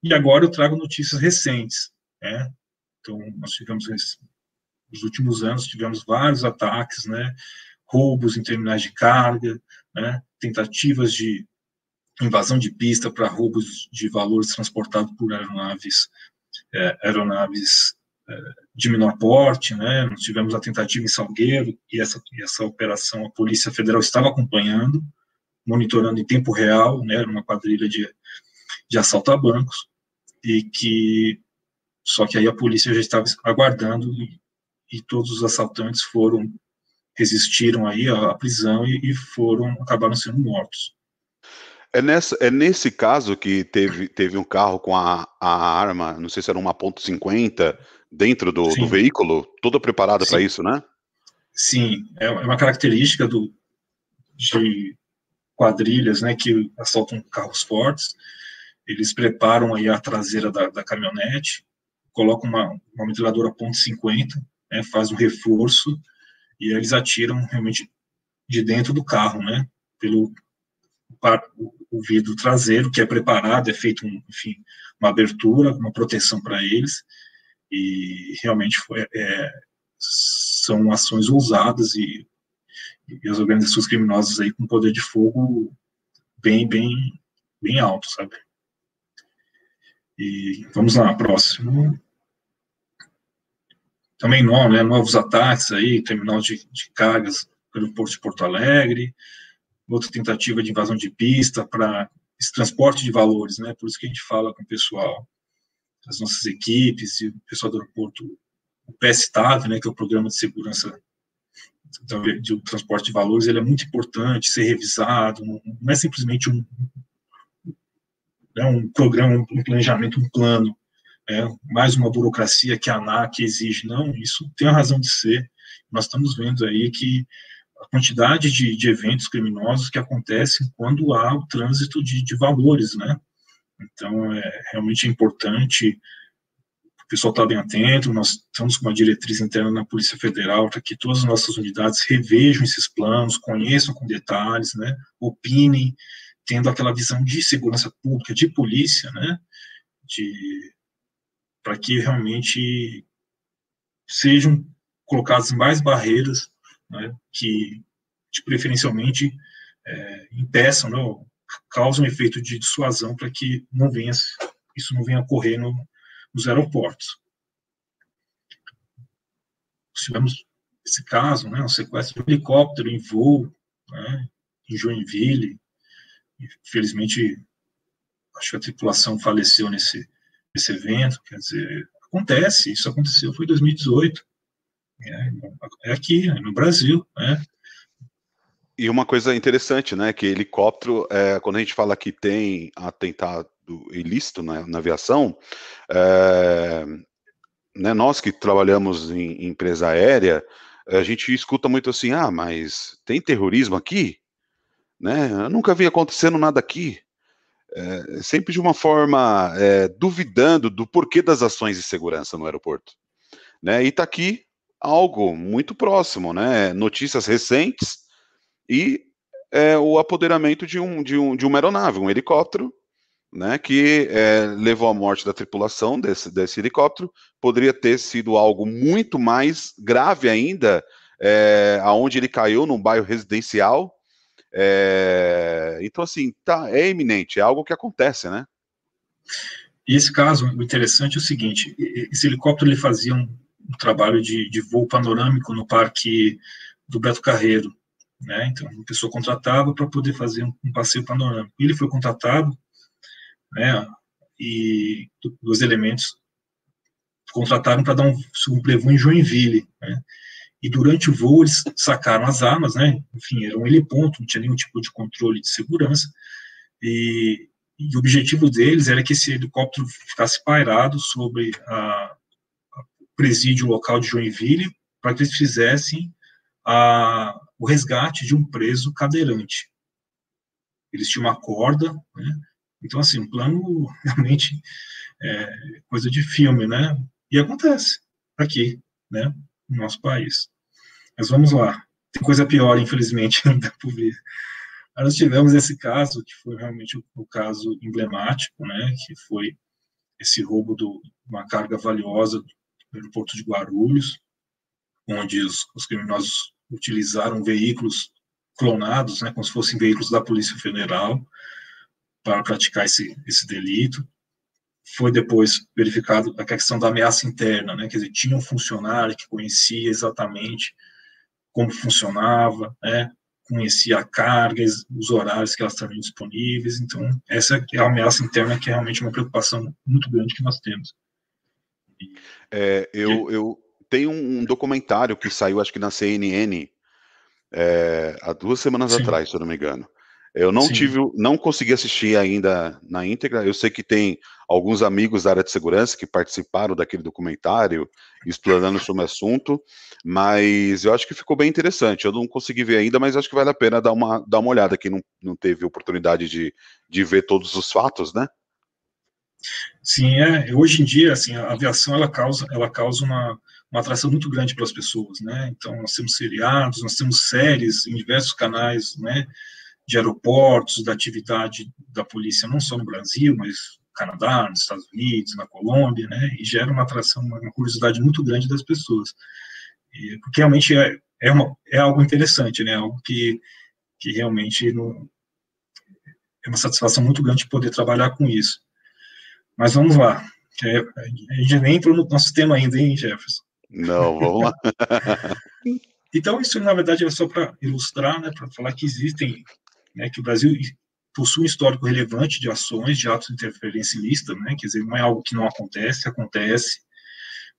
E agora eu trago notícias recentes. Né? Então, nós tivemos, nos últimos anos, tivemos vários ataques, né? roubos em terminais de carga, né? tentativas de invasão de pista para roubos de valores transportados por aeronaves é, aeronaves é, de menor porte, né? Nós tivemos a tentativa em Salgueiro e essa, essa operação a Polícia Federal estava acompanhando, monitorando em tempo real, né? Era uma quadrilha de, de assalto a bancos e que só que aí a polícia já estava aguardando e, e todos os assaltantes foram resistiram aí à prisão e, e foram acabaram sendo mortos. É, nessa, é nesse caso que teve, teve um carro com a, a arma, não sei se era uma ponto .50, dentro do, do veículo, toda preparada para isso, né? Sim, é, é uma característica do, de quadrilhas, né, que assaltam carros fortes, eles preparam aí a traseira da, da caminhonete, colocam uma, uma metralhadora ponto .50, né, faz um reforço, e eles atiram realmente de dentro do carro, né, pelo o vidro traseiro, que é preparado, é feito, um, enfim, uma abertura, uma proteção para eles, e realmente foi, é, são ações ousadas e, e, as organizações criminosas aí com poder de fogo bem, bem, bem alto, sabe? E vamos lá, próximo. Também não, né, novos ataques aí, terminal de, de cargas pelo Porto de Porto Alegre, outra tentativa de invasão de pista para esse transporte de valores, né? Por isso que a gente fala com o pessoal, as nossas equipes e o pessoal do aeroporto, o PSTAV, né, que é o Programa de Segurança do Transporte de Valores, ele é muito importante ser revisado, não, não é simplesmente um, é um programa, um planejamento, um plano, é mais uma burocracia que a ANAC exige, não, isso tem a razão de ser, nós estamos vendo aí que a quantidade de, de, eventos criminosos que acontecem quando há o trânsito de, de valores, né? Então, é realmente importante o pessoal estar tá bem atento, nós estamos com uma diretriz interna na Polícia Federal para que todas as nossas unidades revejam esses planos, conheçam com detalhes, né? Opinem, tendo aquela visão de segurança pública, de polícia, né? De para que realmente sejam colocadas mais barreiras né, que, preferencialmente, é, impeçam né, causa um efeito de dissuasão para que não venha, isso não venha ocorrer no, nos aeroportos. Tivemos esse caso, né, um sequestro de helicóptero em voo, né, em Joinville. Infelizmente, acho que a tripulação faleceu nesse, nesse evento. Quer dizer, acontece, isso aconteceu, foi em 2018. É, é aqui, é no Brasil, né? E uma coisa interessante, né, que helicóptero, é, quando a gente fala que tem atentado ilícito na, na aviação, é, né, nós que trabalhamos em, em empresa aérea, a gente escuta muito assim, ah, mas tem terrorismo aqui? Né? Eu nunca vi acontecendo nada aqui. É, sempre de uma forma é, duvidando do porquê das ações de segurança no aeroporto. Né? E está aqui algo muito próximo, né? Notícias recentes e é, o apoderamento de, um, de, um, de uma aeronave, um helicóptero, né, que é, levou à morte da tripulação desse, desse helicóptero. Poderia ter sido algo muito mais grave ainda, é, aonde ele caiu num bairro residencial. É, então, assim, tá, é iminente, é algo que acontece, né? E esse caso, o interessante é o seguinte: esse helicóptero ele fazia um, um trabalho de, de voo panorâmico no parque do Beto Carreiro. Né? Então, uma pessoa contratava para poder fazer um, um passeio panorâmico. Ele foi contratado né, e dois elementos contrataram para dar um sublevoo em Joinville, né, e durante o voo eles sacaram as armas, né, enfim, era um heliponto, não tinha nenhum tipo de controle de segurança, e, e o objetivo deles era que esse helicóptero ficasse pairado sobre a, a presídio local de Joinville, para que eles fizessem a, o resgate de um preso cadeirante. Eles tinham uma corda, né, então, assim, um plano realmente é coisa de filme, né? E acontece aqui, né, no nosso país. Mas vamos lá. Tem coisa pior, infelizmente, ainda por vir. Nós tivemos esse caso, que foi realmente o, o caso emblemático, né, que foi esse roubo de uma carga valiosa do aeroporto de Guarulhos, onde os, os criminosos utilizaram veículos clonados, né, como se fossem veículos da Polícia Federal, para praticar esse, esse delito. Foi depois verificado a questão da ameaça interna, né? Quer dizer, tinha um funcionário que conhecia exatamente como funcionava, né? Conhecia a carga, os horários que elas estavam disponíveis. Então, essa é a ameaça interna que é realmente uma preocupação muito grande que nós temos. É, eu, eu tenho um documentário que saiu, acho que na CNN, é, há duas semanas Sim. atrás, se eu não me engano, eu não Sim. tive, não consegui assistir ainda na íntegra. Eu sei que tem alguns amigos da área de segurança que participaram daquele documentário, explorando sobre o assunto, mas eu acho que ficou bem interessante. Eu não consegui ver ainda, mas acho que vale a pena dar uma, dar uma olhada quem não, não teve oportunidade de, de ver todos os fatos, né? Sim, é. Hoje em dia, assim, a aviação ela causa, ela causa uma, uma atração muito grande para as pessoas, né? Então, nós temos seriados, nós temos séries em diversos canais, né? de aeroportos, da atividade da polícia, não só no Brasil, mas no Canadá, nos Estados Unidos, na Colômbia, né, e gera uma atração, uma curiosidade muito grande das pessoas. E, porque realmente é, é, uma, é algo interessante, né, algo que, que realmente não, é uma satisfação muito grande poder trabalhar com isso. Mas vamos lá, a gente nem entrou no nosso tema ainda, hein, Jefferson? Não, vamos lá. então, isso, na verdade, é só para ilustrar, né, para falar que existem né, que o Brasil possui um histórico relevante de ações de atos de interferência ilícita, né, quer dizer, não é algo que não acontece, acontece,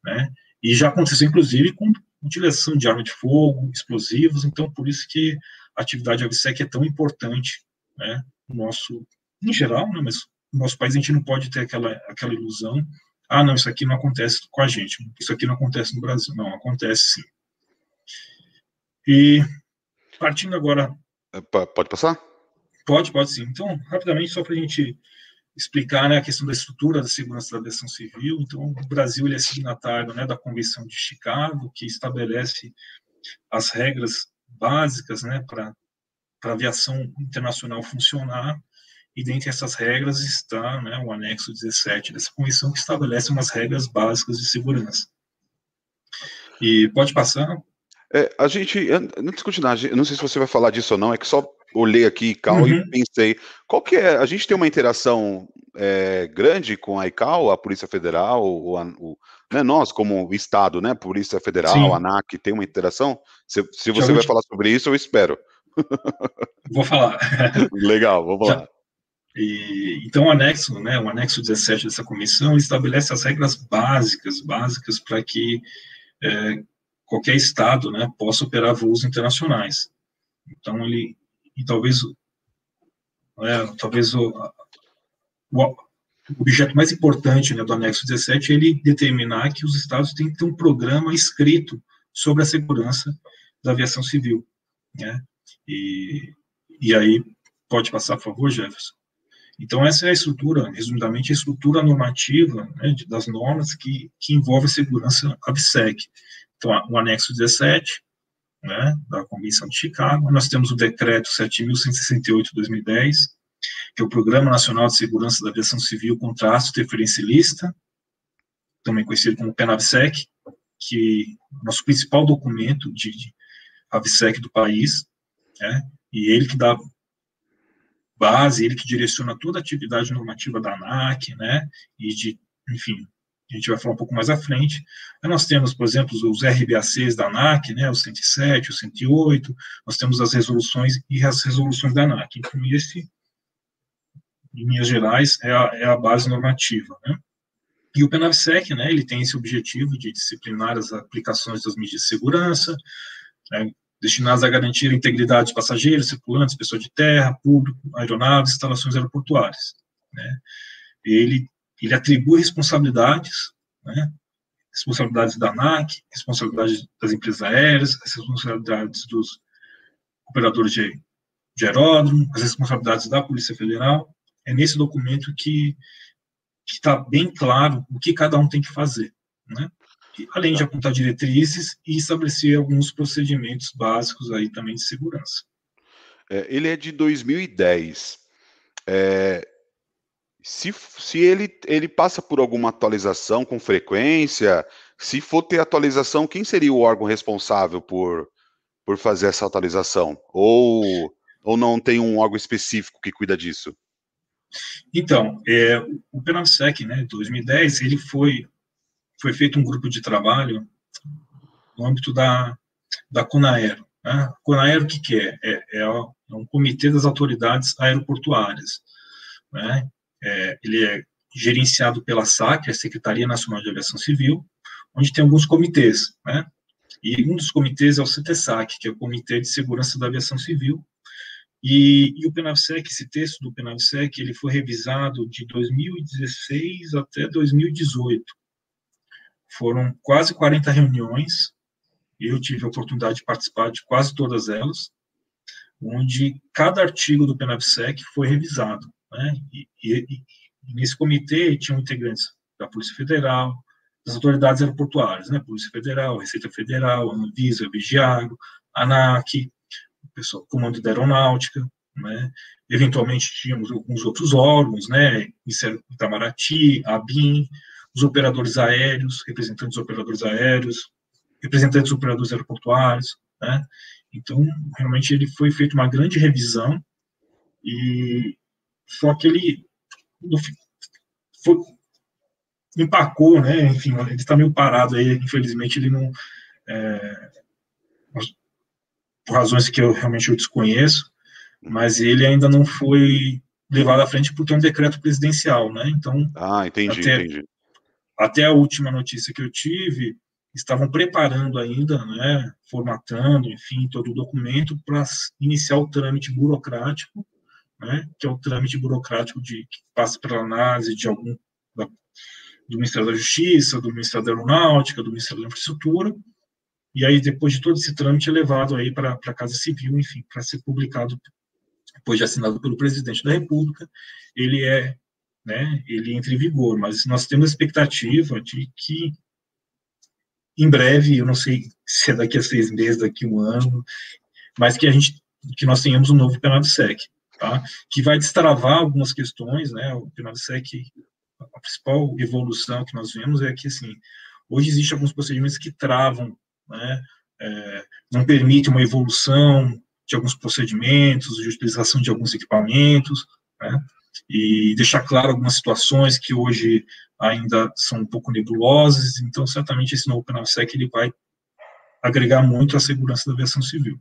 né, e já aconteceu, inclusive, com utilização de arma de fogo, explosivos, então, por isso que a atividade AVSEC é tão importante, né, no nosso, em geral, né, mas no nosso país a gente não pode ter aquela, aquela ilusão, ah, não, isso aqui não acontece com a gente, isso aqui não acontece no Brasil, não, acontece sim. E, partindo agora é, pode passar? Pode, pode sim. Então, rapidamente, só para a gente explicar né, a questão da estrutura da segurança da aviação civil. Então, o Brasil ele é signatário né, da Convenção de Chicago, que estabelece as regras básicas né, para a aviação internacional funcionar. E dentre essas regras está né, o anexo 17 dessa convenção, que estabelece umas regras básicas de segurança. E pode passar? É, a gente, antes de continuar, não sei se você vai falar disso ou não, é que só olhei aqui ICAO uhum. e pensei, qual que é? A gente tem uma interação é, grande com a ICAO, a Polícia Federal, o, o né, nós como Estado, né, Polícia Federal, Sim. ANAC, tem uma interação? Se, se você vai falar sobre isso, eu espero. Vou falar. Legal, vamos Já. lá. E, então, o anexo, né, o anexo 17 dessa comissão estabelece as regras básicas, básicas para que é, qualquer estado, né, possa operar voos internacionais. Então, ele, e talvez, é, talvez o, o, objeto mais importante né, do anexo 17 é ele determinar que os estados têm que ter um programa escrito sobre a segurança da aviação civil, né? E, e aí, pode passar, por favor, Jefferson? Então, essa é a estrutura, resumidamente, a estrutura normativa né, das normas que, que envolve a segurança ABSEC. Então, o anexo 17, né, da Convenção de Chicago, nós temos o decreto 7.168 de 2010, que é o Programa Nacional de Segurança da Aviação Civil com traço preferencialista, também conhecido como PENAVSEC, que é o nosso principal documento de, de AVSEC do país, né, e ele que dá base, ele que direciona toda a atividade normativa da ANAC, né, e de, enfim, a gente vai falar um pouco mais à frente. Aí nós temos, por exemplo, os RBACs da ANAC, né, o 107, o 108, nós temos as resoluções e as resoluções da ANAC. Então, esse, em linhas gerais, é a, é a base normativa, né. E o PNAVSEC, né, ele tem esse objetivo de disciplinar as aplicações das medidas de segurança, né, destinadas a garantir a integridade de passageiros, circulantes, pessoas de terra, público, aeronaves, instalações aeroportuárias. Né? Ele, ele atribui responsabilidades, né? responsabilidades da ANAC, responsabilidades das empresas aéreas, as responsabilidades dos operadores de, de aeródromo, as responsabilidades da Polícia Federal. É nesse documento que está bem claro o que cada um tem que fazer. Né? Além de apontar diretrizes e estabelecer alguns procedimentos básicos aí também de segurança. É, ele é de 2010. É, se se ele, ele passa por alguma atualização com frequência, se for ter atualização, quem seria o órgão responsável por, por fazer essa atualização? Ou, ou não tem um órgão específico que cuida disso? Então, é, o PNAMSEC, né, 2010, ele foi foi feito um grupo de trabalho no âmbito da, da CONAERO. Né? O que, que é? é? É, é um comitê das autoridades aeroportuárias. Né? É, ele é gerenciado pela SAC, a Secretaria Nacional de Aviação Civil, onde tem alguns comitês, né? E um dos comitês é o CTSAC, que é o Comitê de Segurança da Aviação Civil, e, e o PNAVSEC, esse texto do PNAVSEC, ele foi revisado de 2016 até 2018. Foram quase 40 reuniões, eu tive a oportunidade de participar de quase todas elas, onde cada artigo do PNAVSEC foi revisado. Né? E, e, e nesse comitê tinham integrantes da Polícia Federal, das autoridades aeroportuárias, né? Polícia Federal, Receita Federal, Anvisa, Vigiago, ANAC, o pessoal, Comando da Aeronáutica, né? Eventualmente tínhamos alguns outros órgãos, né? Ministério Itamaraty, ABIN, os operadores aéreos, representantes dos operadores aéreos, representantes dos operadores aeroportuários, né? Então, realmente, ele foi feito uma grande revisão e só que ele foi, empacou, né? Enfim, ele está meio parado aí, infelizmente, ele não... É, por razões que eu realmente eu desconheço, mas ele ainda não foi levado à frente porque é um decreto presidencial, né? Então, ah, entendi, até, entendi até a última notícia que eu tive, estavam preparando ainda, né, formatando, enfim, todo o documento para iniciar o trâmite burocrático, né, que é o trâmite burocrático de que passa pela análise de algum da, do Ministério da Justiça, do Ministério da Aeronáutica, do Ministério da Infraestrutura, e aí depois de todo esse trâmite é levado aí para a Casa Civil, enfim, para ser publicado depois de assinado pelo Presidente da República, ele é né, ele entre em vigor, mas nós temos expectativa de que em breve, eu não sei se é daqui a seis meses, daqui a um ano, mas que a gente, que nós tenhamos um novo PNADSEC, tá? Que vai destravar algumas questões, né? O PNADSEC, a principal evolução que nós vemos é que, assim, hoje existem alguns procedimentos que travam, né? É, não permite uma evolução de alguns procedimentos, de utilização de alguns equipamentos, né? E deixar claro algumas situações que hoje ainda são um pouco nebulosas, então certamente esse novo PNAVSEC ele vai agregar muito à segurança da aviação civil.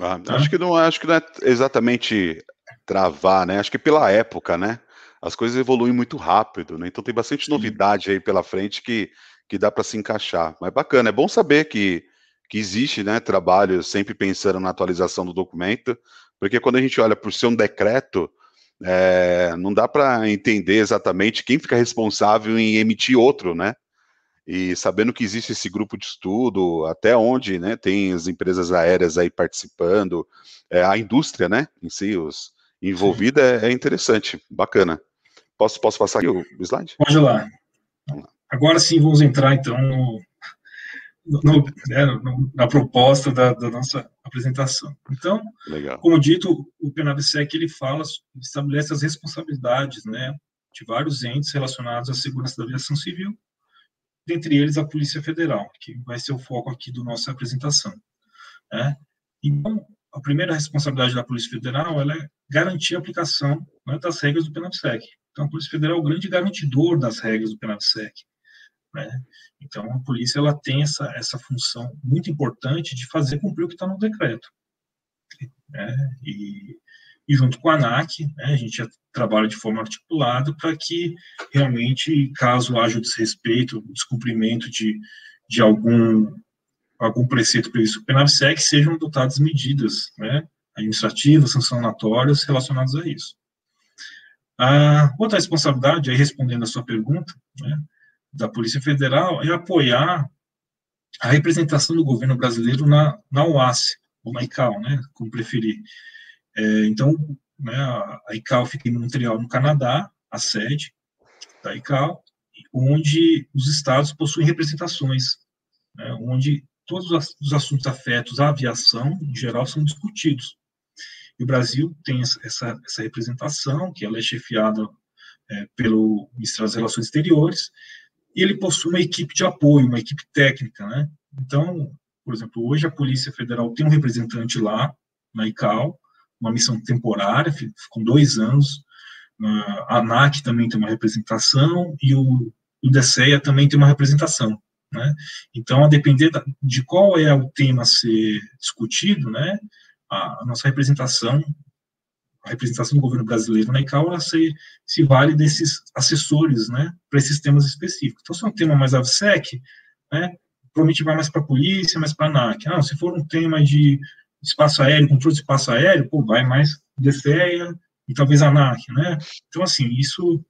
Ah, tá? Acho que não acho que não é exatamente travar, né? Acho que pela época, né? As coisas evoluem muito rápido, né? Então tem bastante novidade aí pela frente que, que dá para se encaixar. Mas bacana, é bom saber que, que existe, né? Trabalho sempre pensando na atualização do documento, porque quando a gente olha por ser um decreto, é, não dá para entender exatamente quem fica responsável em emitir outro, né? E sabendo que existe esse grupo de estudo, até onde né, tem as empresas aéreas aí participando, é, a indústria né, em si, os envolvida, é, é, interessante, bacana. Posso, posso passar aqui o slide? Pode lá. Agora sim, vamos entrar então no, no, né, na proposta da, da, nossa apresentação. Então, Legal. como dito, o PNAVSEC ele fala, estabelece as responsabilidades, né, de vários entes relacionados à segurança da aviação civil, dentre eles a Polícia Federal, que vai ser o foco aqui da nossa apresentação. Né? Então, a primeira responsabilidade da Polícia Federal é garantir a aplicação né, das regras do PNAVSEC. Então, a Polícia Federal é o grande garantidor das regras do PNAVSEC. Né? Então, a polícia ela tem essa, essa função muito importante de fazer cumprir o que está no decreto. Né? E, e, junto com a ANAC, né, a gente trabalha de forma articulada para que realmente, caso haja desrespeito, descumprimento de, de algum, algum preceito previsto no PNAVSEC, sejam adotadas medidas né, administrativas, sancionatórias relacionadas a isso. A outra responsabilidade, aí respondendo a sua pergunta, né, da Polícia Federal é apoiar a representação do governo brasileiro na, na OAS, ou na ICAO, né, como preferir. É, então, né, a ICAO fica em Montreal, no Canadá, a sede da ICAO, onde os estados possuem representações, né, onde todos os assuntos afetos à aviação, em geral, são discutidos. E o Brasil tem essa, essa representação, que ela é chefiada é, pelo Ministério das Relações Exteriores, e ele possui uma equipe de apoio, uma equipe técnica, né? Então, por exemplo, hoje a Polícia Federal tem um representante lá, na ICAO, uma missão temporária, com dois anos, a ANAC também tem uma representação, e o, o DCEA também tem uma representação, né? Então, a depender de qual é o tema a ser discutido, né, a nossa representação a representação do governo brasileiro na ICAO, ela se, se vale desses assessores, né, para esses temas específicos. Então, se é um tema mais AVSEC, né, provavelmente vai mais para a polícia, mais para a ANAC. Ah, se for um tema de espaço aéreo, controle de espaço aéreo, pô, vai mais DCEA e talvez ANAC, né? Então, assim, isso,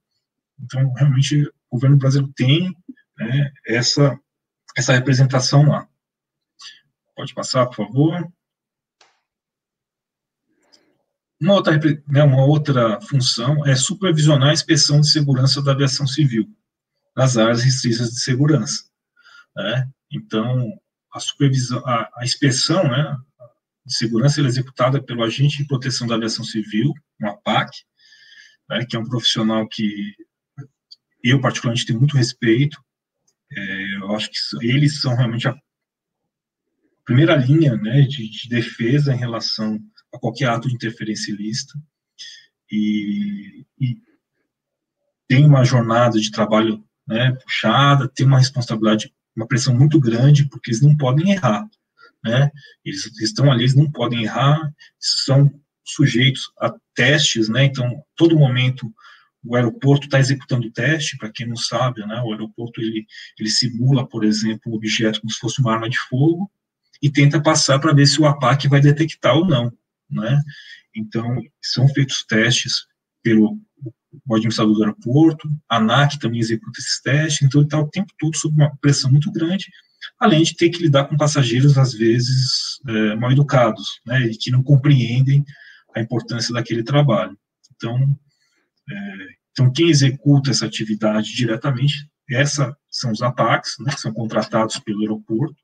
então, realmente, o governo brasileiro tem né, essa, essa representação lá. Pode passar, por favor. Uma outra, né, uma outra função é supervisionar a inspeção de segurança da aviação civil nas áreas restritas de segurança. Né? Então, a supervisão, a, a inspeção né, de segurança é executada pelo agente de proteção da aviação civil, o APAC, né, que é um profissional que eu particularmente tenho muito respeito. É, eu acho que eles são realmente a primeira linha né, de, de defesa em relação a qualquer ato de interferência ilícita. E, e tem uma jornada de trabalho né, puxada, tem uma responsabilidade, uma pressão muito grande, porque eles não podem errar. Né? Eles estão ali, eles não podem errar, são sujeitos a testes, né? Então, todo momento o aeroporto está executando o teste, para quem não sabe, né? O aeroporto ele, ele simula, por exemplo, um objeto como se fosse uma arma de fogo e tenta passar para ver se o APAC vai detectar ou não né? Então, são feitos testes pelo o administrador do aeroporto, a ANAC também executa esses testes, então ele está o tempo todo sob uma pressão muito grande, além de ter que lidar com passageiros, às vezes, é, mal educados, né, e que não compreendem a importância daquele trabalho. Então, é, então quem executa essa atividade diretamente, essa são os APACs, né, que são contratados pelo aeroporto,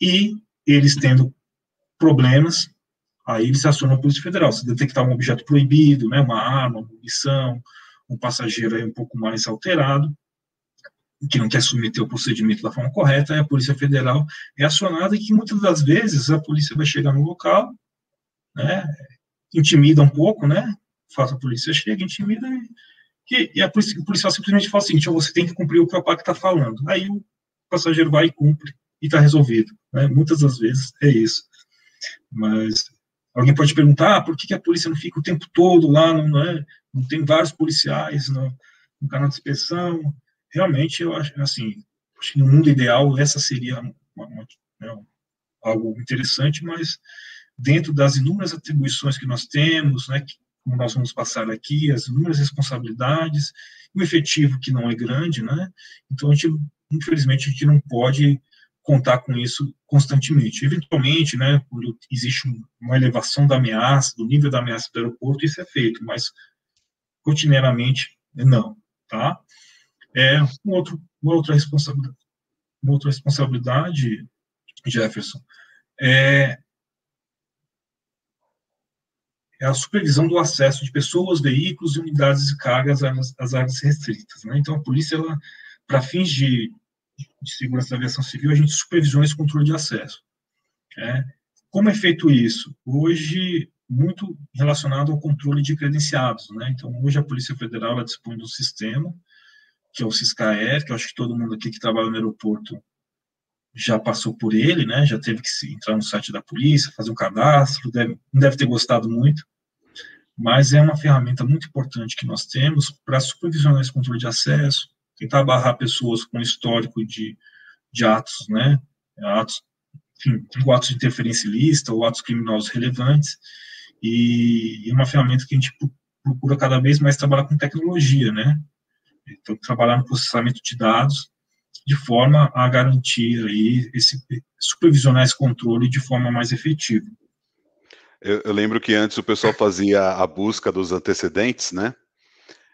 e eles tendo problemas, aí eles acionam a Polícia Federal. Se detectar um objeto proibido, né, uma arma, uma munição, um passageiro aí um pouco mais alterado, que não quer submeter o procedimento da forma correta, aí a Polícia Federal é acionada e que muitas das vezes a polícia vai chegar no local né, intimida um pouco, né, faz a polícia chega, intimida, e, e a polícia, o policial simplesmente fala assim, você tem que cumprir o que o PAC está falando. Aí o passageiro vai e cumpre, e está resolvido. Né? Muitas das vezes é isso. Mas alguém pode perguntar, ah, por que, a polícia não fica o tempo todo lá, não, não, é, não tem vários policiais no, no canal de inspeção? Realmente, eu acho, assim, acho que no mundo ideal essa seria uma, uma, né, algo interessante, mas dentro das inúmeras atribuições que nós temos, né, que, como nós vamos passar aqui, as inúmeras responsabilidades, o efetivo que não é grande, né, então a gente, infelizmente, a gente não pode contar com isso constantemente. Eventualmente, né, quando existe uma elevação da ameaça, do nível da ameaça do aeroporto, isso é feito, mas rotineiramente não, tá? É um outro, uma outra responsabilidade, uma outra responsabilidade, Jefferson, é, é a supervisão do acesso de pessoas, veículos e unidades de carga às, às áreas restritas. Né? Então, a polícia, para fins de de segurança da aviação civil, a gente supervisiona esse controle de acesso. É. Como é feito isso? Hoje, muito relacionado ao controle de credenciados. Né? Então, hoje a Polícia Federal dispõe do sistema, que é o Ciscaer, que eu acho que todo mundo aqui que trabalha no aeroporto já passou por ele, né? já teve que entrar no site da polícia, fazer um cadastro, deve, não deve ter gostado muito, mas é uma ferramenta muito importante que nós temos para supervisionar esse controle de acesso, tentar barrar pessoas com histórico de, de atos, né, atos, enfim, atos de interferência ilícita ou atos criminosos relevantes, e, e uma ferramenta que a gente procura cada vez mais trabalhar com tecnologia, né, então trabalhar no processamento de dados de forma a garantir aí esse supervisionar esse controle de forma mais efetiva. Eu, eu lembro que antes o pessoal fazia a busca dos antecedentes, né?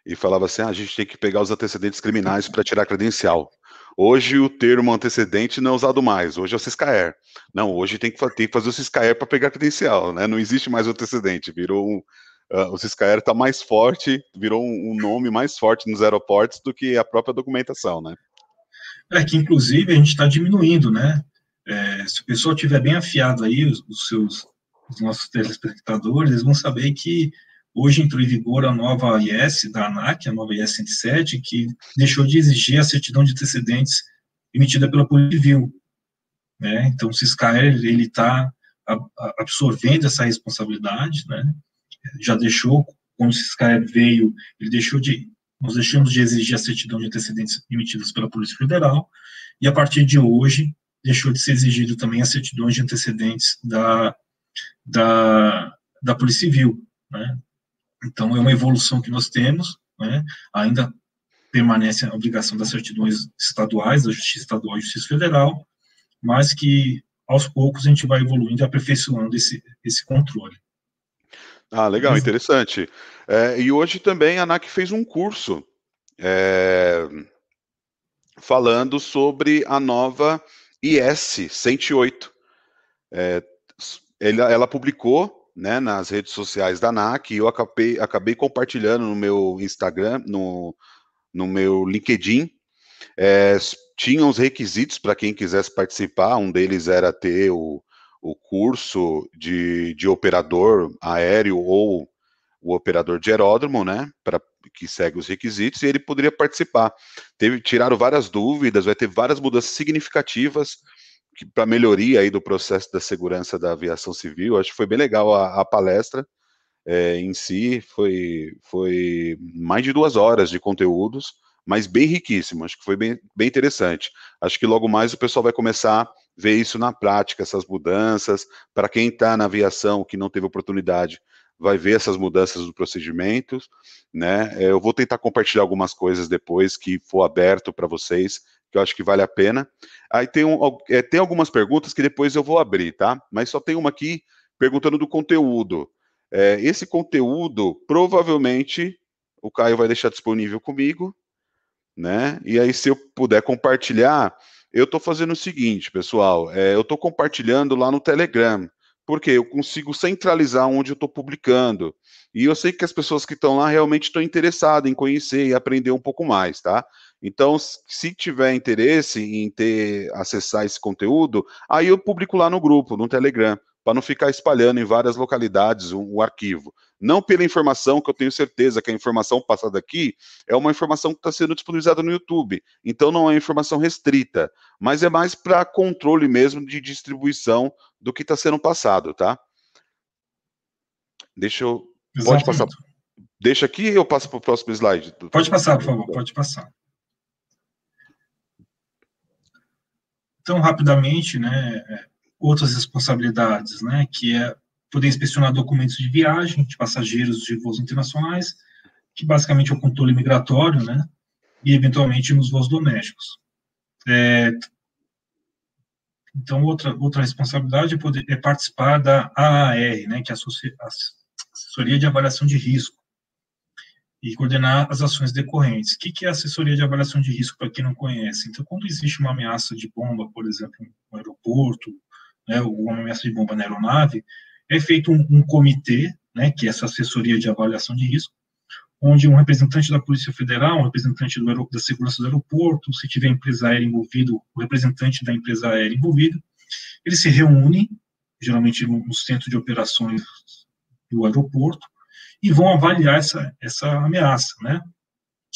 E falava assim: ah, a gente tem que pegar os antecedentes criminais para tirar credencial. Hoje o termo antecedente não é usado mais, hoje é o Ciscaer. Não, hoje tem que, tem que fazer o Ciscaer para pegar credencial, né? Não existe mais o antecedente, virou um, uh, o Ciscaer está mais forte, virou um, um, nome mais forte nos aeroportos do que a própria documentação, né? É que inclusive a gente está diminuindo, né? É, se o pessoal tiver bem afiado aí, os, os seus, os nossos telespectadores, eles vão saber que Hoje entrou em vigor a nova IS da ANAC, a nova IS 107, que deixou de exigir a certidão de antecedentes emitida pela Polícia Civil. Né? Então, o Ciscaer ele está absorvendo essa responsabilidade, né? já deixou, quando o Ciscaer veio, ele deixou de, nós deixamos de exigir a certidão de antecedentes emitidas pela Polícia Federal, e a partir de hoje, deixou de ser exigido também as certidões de antecedentes da, da, da Polícia Civil, né? Então, é uma evolução que nós temos, né? ainda permanece a obrigação das certidões estaduais, da Justiça Estadual e Justiça Federal, mas que, aos poucos, a gente vai evoluindo e aperfeiçoando esse, esse controle. Ah, legal, interessante. É, e hoje também a ANAC fez um curso é, falando sobre a nova IS 108. É, ela, ela publicou né, nas redes sociais da NAC, e eu acabei, acabei compartilhando no meu Instagram, no, no meu LinkedIn. É, tinha os requisitos para quem quisesse participar, um deles era ter o, o curso de, de operador aéreo ou o operador de aeródromo, né, para que segue os requisitos, e ele poderia participar. Teve, tiraram várias dúvidas, vai ter várias mudanças significativas para melhoria aí do processo da segurança da aviação civil. Acho que foi bem legal a, a palestra é, em si. Foi, foi mais de duas horas de conteúdos, mas bem riquíssimo. Acho que foi bem, bem interessante. Acho que logo mais o pessoal vai começar a ver isso na prática, essas mudanças. Para quem está na aviação que não teve oportunidade, vai ver essas mudanças dos procedimentos, né? Eu vou tentar compartilhar algumas coisas depois que for aberto para vocês que eu acho que vale a pena. Aí tem, um, é, tem algumas perguntas que depois eu vou abrir, tá? Mas só tem uma aqui perguntando do conteúdo. É, esse conteúdo, provavelmente, o Caio vai deixar disponível comigo, né? E aí, se eu puder compartilhar, eu estou fazendo o seguinte, pessoal, é, eu estou compartilhando lá no Telegram, porque eu consigo centralizar onde eu estou publicando. E eu sei que as pessoas que estão lá realmente estão interessadas em conhecer e aprender um pouco mais, tá? Então, se tiver interesse em ter acessar esse conteúdo, aí eu publico lá no grupo, no Telegram. para não ficar espalhando em várias localidades o, o, arquivo. Não pela informação, que eu tenho certeza que a informação passada aqui é uma informação que está sendo disponibilizada no YouTube. Então não é informação restrita, mas é mais para controle mesmo de distribuição do que está sendo passado, tá? Deixa eu. Exatamente. Pode passar. Deixa aqui e eu passo para o próximo slide. Pode passar, por favor, pode passar. Então, rapidamente, né, outras responsabilidades, né, que é poder inspecionar documentos de viagem de passageiros de voos internacionais, que basicamente é o controle migratório, né, e eventualmente nos voos domésticos. É, então, outra, outra responsabilidade é, poder, é participar da AAR, né, que é a Assessoria de Avaliação de Risco, e coordenar as ações decorrentes. O que é assessoria de avaliação de risco, para quem não conhece? Então, quando existe uma ameaça de bomba, por exemplo, no aeroporto, né, ou uma ameaça de bomba na aeronave, é feito um, um comitê, né, que é essa assessoria de avaliação de risco, onde um representante da Polícia Federal, um representante do da segurança do aeroporto, se tiver empresa aérea envolvido, o representante da empresa aérea envolvido, eles se reúnem, geralmente no, no centro de operações do aeroporto, e vão avaliar essa, essa ameaça, né?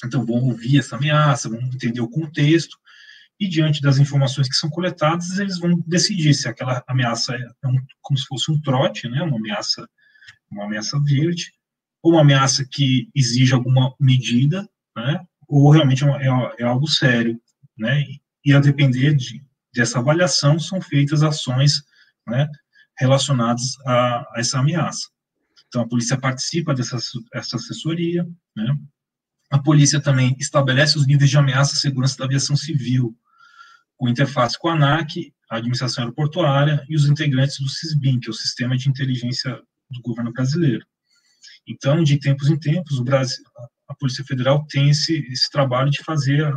Então, vão ouvir essa ameaça, vão entender o contexto, e diante das informações que são coletadas, eles vão decidir se aquela ameaça é um, como se fosse um trote, né? Uma ameaça, uma ameaça verde, ou uma ameaça que exige alguma medida, né? Ou realmente é, é, é algo sério, né? E a depender de, dessa avaliação, são feitas ações, né? Relacionadas a, a essa ameaça. Então, a polícia participa dessa essa assessoria, né? A polícia também estabelece os níveis de ameaça à segurança da aviação civil, com interface com a ANAC, a Administração Aeroportuária e os integrantes do CISBIN, que é o Sistema de Inteligência do Governo Brasileiro. Então, de tempos em tempos, o Brasil, a Polícia Federal tem esse, esse trabalho de fazer,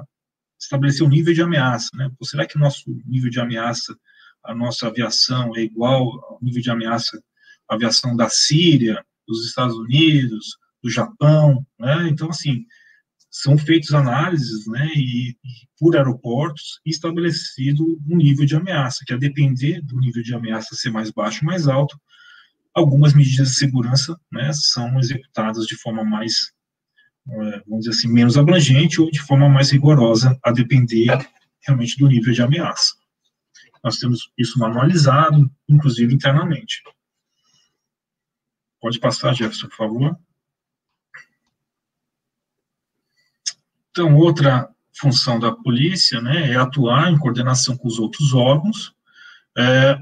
estabelecer o nível de ameaça. Né? Será que o nosso nível de ameaça, a nossa aviação é igual ao nível de ameaça aviação da Síria, dos Estados Unidos, do Japão, né? Então, assim, são feitas análises, né, e, e, por aeroportos, estabelecido um nível de ameaça, que a depender do nível de ameaça ser mais baixo ou mais alto, algumas medidas de segurança, né, são executadas de forma mais, é, vamos dizer assim, menos abrangente ou de forma mais rigorosa, a depender realmente do nível de ameaça. Nós temos isso manualizado, inclusive internamente. Pode passar, Jefferson, por favor. Então, outra função da polícia né, é atuar em coordenação com os outros órgãos, é,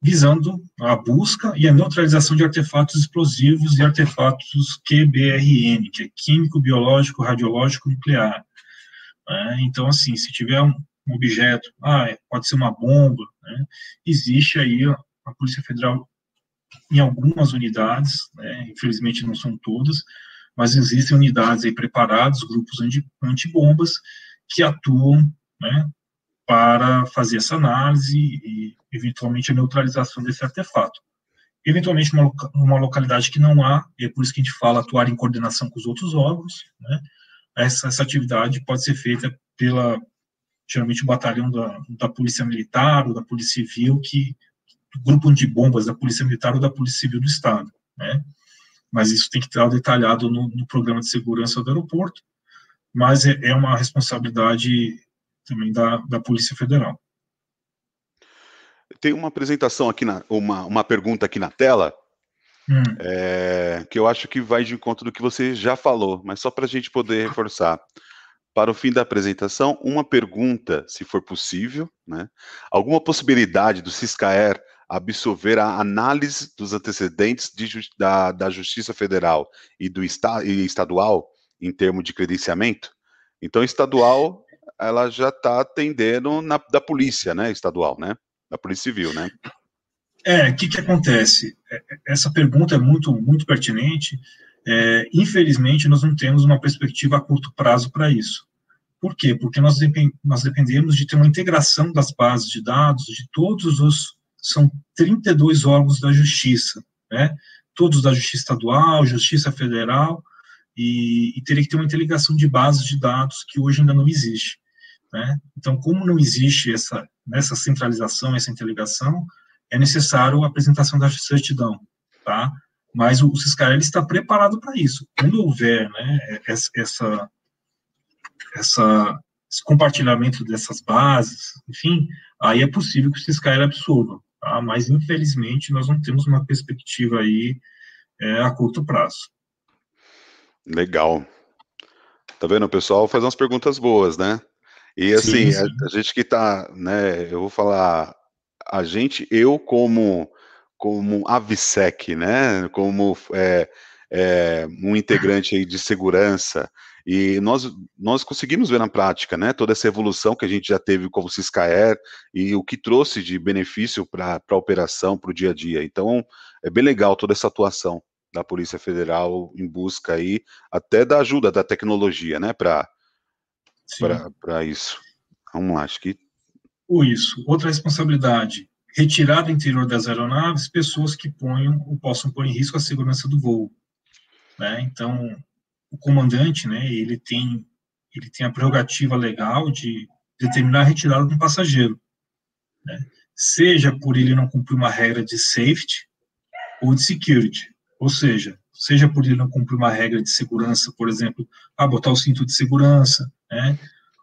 visando a busca e a neutralização de artefatos explosivos e artefatos QBRN, que é químico, biológico, radiológico, nuclear. É, então, assim, se tiver um, objeto, ah, é, pode ser uma bomba, né, existe aí a Polícia Federal em algumas unidades, né, infelizmente não são todas, mas existem unidades aí preparadas, grupos anti, antibombas, que atuam né, para fazer essa análise e, eventualmente, a neutralização desse artefato. Eventualmente, uma, uma localidade que não há, e é por isso que a gente fala atuar em coordenação com os outros órgãos, né, essa, essa atividade pode ser feita pela, geralmente, o batalhão da, da Polícia Militar ou da Polícia Civil, que grupo de bombas da Polícia Militar ou da Polícia Civil do Estado, né? Mas isso tem que estar detalhado no, no programa de segurança do aeroporto, mas é, é uma responsabilidade também da, da Polícia Federal. Tem uma apresentação aqui, na, uma, uma pergunta aqui na tela, hum. é, que eu acho que vai de encontro do que você já falou, mas só para a gente poder reforçar. Para o fim da apresentação, uma pergunta, se for possível, né? Alguma possibilidade do Ciscaer absorver a análise dos antecedentes de, da, da Justiça Federal e do esta, e estadual em termos de credenciamento. Então, estadual, ela já está atendendo na, da polícia, né, estadual, né, da polícia civil, né. É, o que que acontece? É, essa pergunta é muito, muito pertinente. É, infelizmente, nós não temos uma perspectiva a curto prazo para isso. Por quê? Porque nós, nós dependemos de ter uma integração das bases de dados de todos os são 32 órgãos da justiça, né? Todos da justiça estadual, justiça federal, e, e teria que ter uma interligação de bases de dados que hoje ainda não existe. Né? Então, como não existe essa, essa centralização, essa interligação, é necessário a apresentação da certidão, tá? Mas o, o Ciscar está preparado para isso. Quando houver, né, essa, essa, esse compartilhamento dessas bases, enfim, aí é possível que o Ciscar absorva, tá? Mas infelizmente nós não temos uma perspectiva aí é, a curto prazo. Legal. Tá vendo? O pessoal faz umas perguntas boas, né? E assim, sim, sim. A, a, gente que tá, né, eu vou falar, a gente, eu como, como AVSEC, né, como é, é, um integrante aí de segurança, e nós, nós conseguimos ver na prática, né, toda essa evolução que a gente já teve como Ciscaer e o que trouxe de benefício para a operação, para o dia a dia. Então, é bem legal toda essa atuação da Polícia Federal em busca aí até da ajuda da tecnologia, né, para para isso. Vamos lá, acho que. O isso. Outra responsabilidade. Retirar do interior das aeronaves pessoas que ponham ou possam pôr em risco a segurança do voo. Né? Então, o comandante, né, ele tem, ele tem a prerrogativa legal de determinar a retirada de um passageiro. Né? Seja por ele não cumprir uma regra de safety ou de security. Ou seja, seja por ele não cumprir uma regra de segurança, por exemplo, a botar o cinto de segurança, né?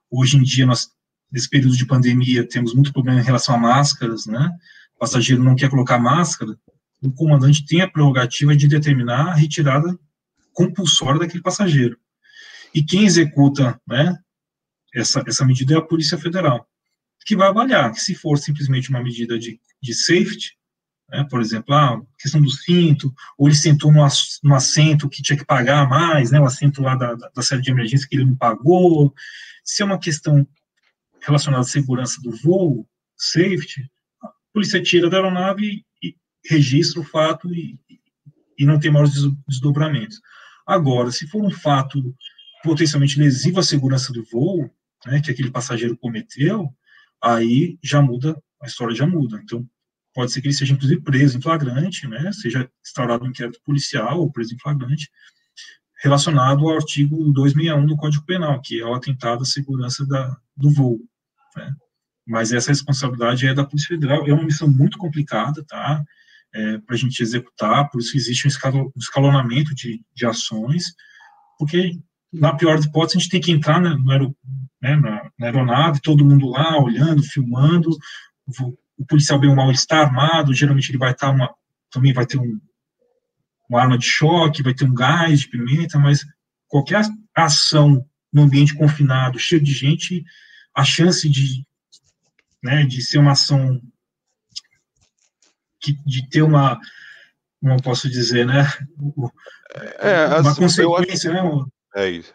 Hoje em dia, nós, nesse período de pandemia, temos muito problema em relação a máscaras, né? O passageiro não quer colocar máscara, o comandante tem a prerrogativa de determinar a retirada compulsória daquele passageiro. E quem executa, né, essa, essa medida é a Polícia Federal, que vai avaliar que se for simplesmente uma medida de, de safety, né, por exemplo, a ah, questão do cinto, ou ele sentou no, no, assento que tinha que pagar mais, né, o assento lá da, da, série de emergência que ele não pagou, se é uma questão relacionada à segurança do voo, safety, a polícia tira da aeronave e, e registra o fato e, e não tem maiores desdobramentos. Agora, se for um fato potencialmente lesivo à segurança do voo, né, que aquele passageiro cometeu, aí já muda, a história já muda. Então, pode ser que ele seja, inclusive, preso em flagrante, né, seja instaurado um inquérito policial ou preso em flagrante, relacionado ao artigo 261 do Código Penal, que é o atentado à segurança da, do voo. Né. Mas essa responsabilidade é da Polícia Federal, é uma missão muito complicada, tá, é, para a gente executar, por isso existe um escalonamento de, de ações, porque na pior das hipóteses, a gente tem que entrar no, né, na, na, aeronave, todo mundo lá, olhando, filmando, o policial bem ou mal está armado, geralmente ele vai estar uma, também vai ter um, uma arma de choque, vai ter um gás de pimenta, mas qualquer ação no ambiente confinado, cheio de gente, a chance de, né, de ser uma ação de ter uma, como posso dizer, né, é, uma assim, consequência, acho... né, é isso.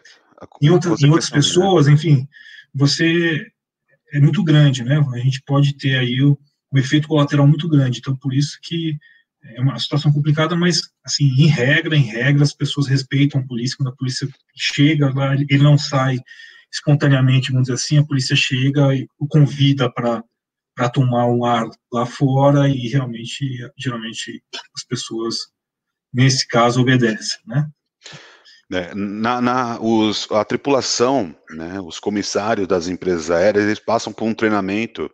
em, outras, em outras pessoas, né? enfim, você é muito grande, né, a gente pode ter aí o, um efeito colateral muito grande. Então, por isso que é uma situação complicada, mas, assim, em regra, em regra, as pessoas respeitam a polícia. Quando a polícia chega lá, ele não sai espontaneamente, vamos dizer assim, a polícia chega e o convida para para tomar um ar lá fora e realmente, geralmente, as pessoas, nesse caso, obedecem, né? É, na, na os, a tripulação, né, os comissários das empresas aéreas, eles passam por um treinamento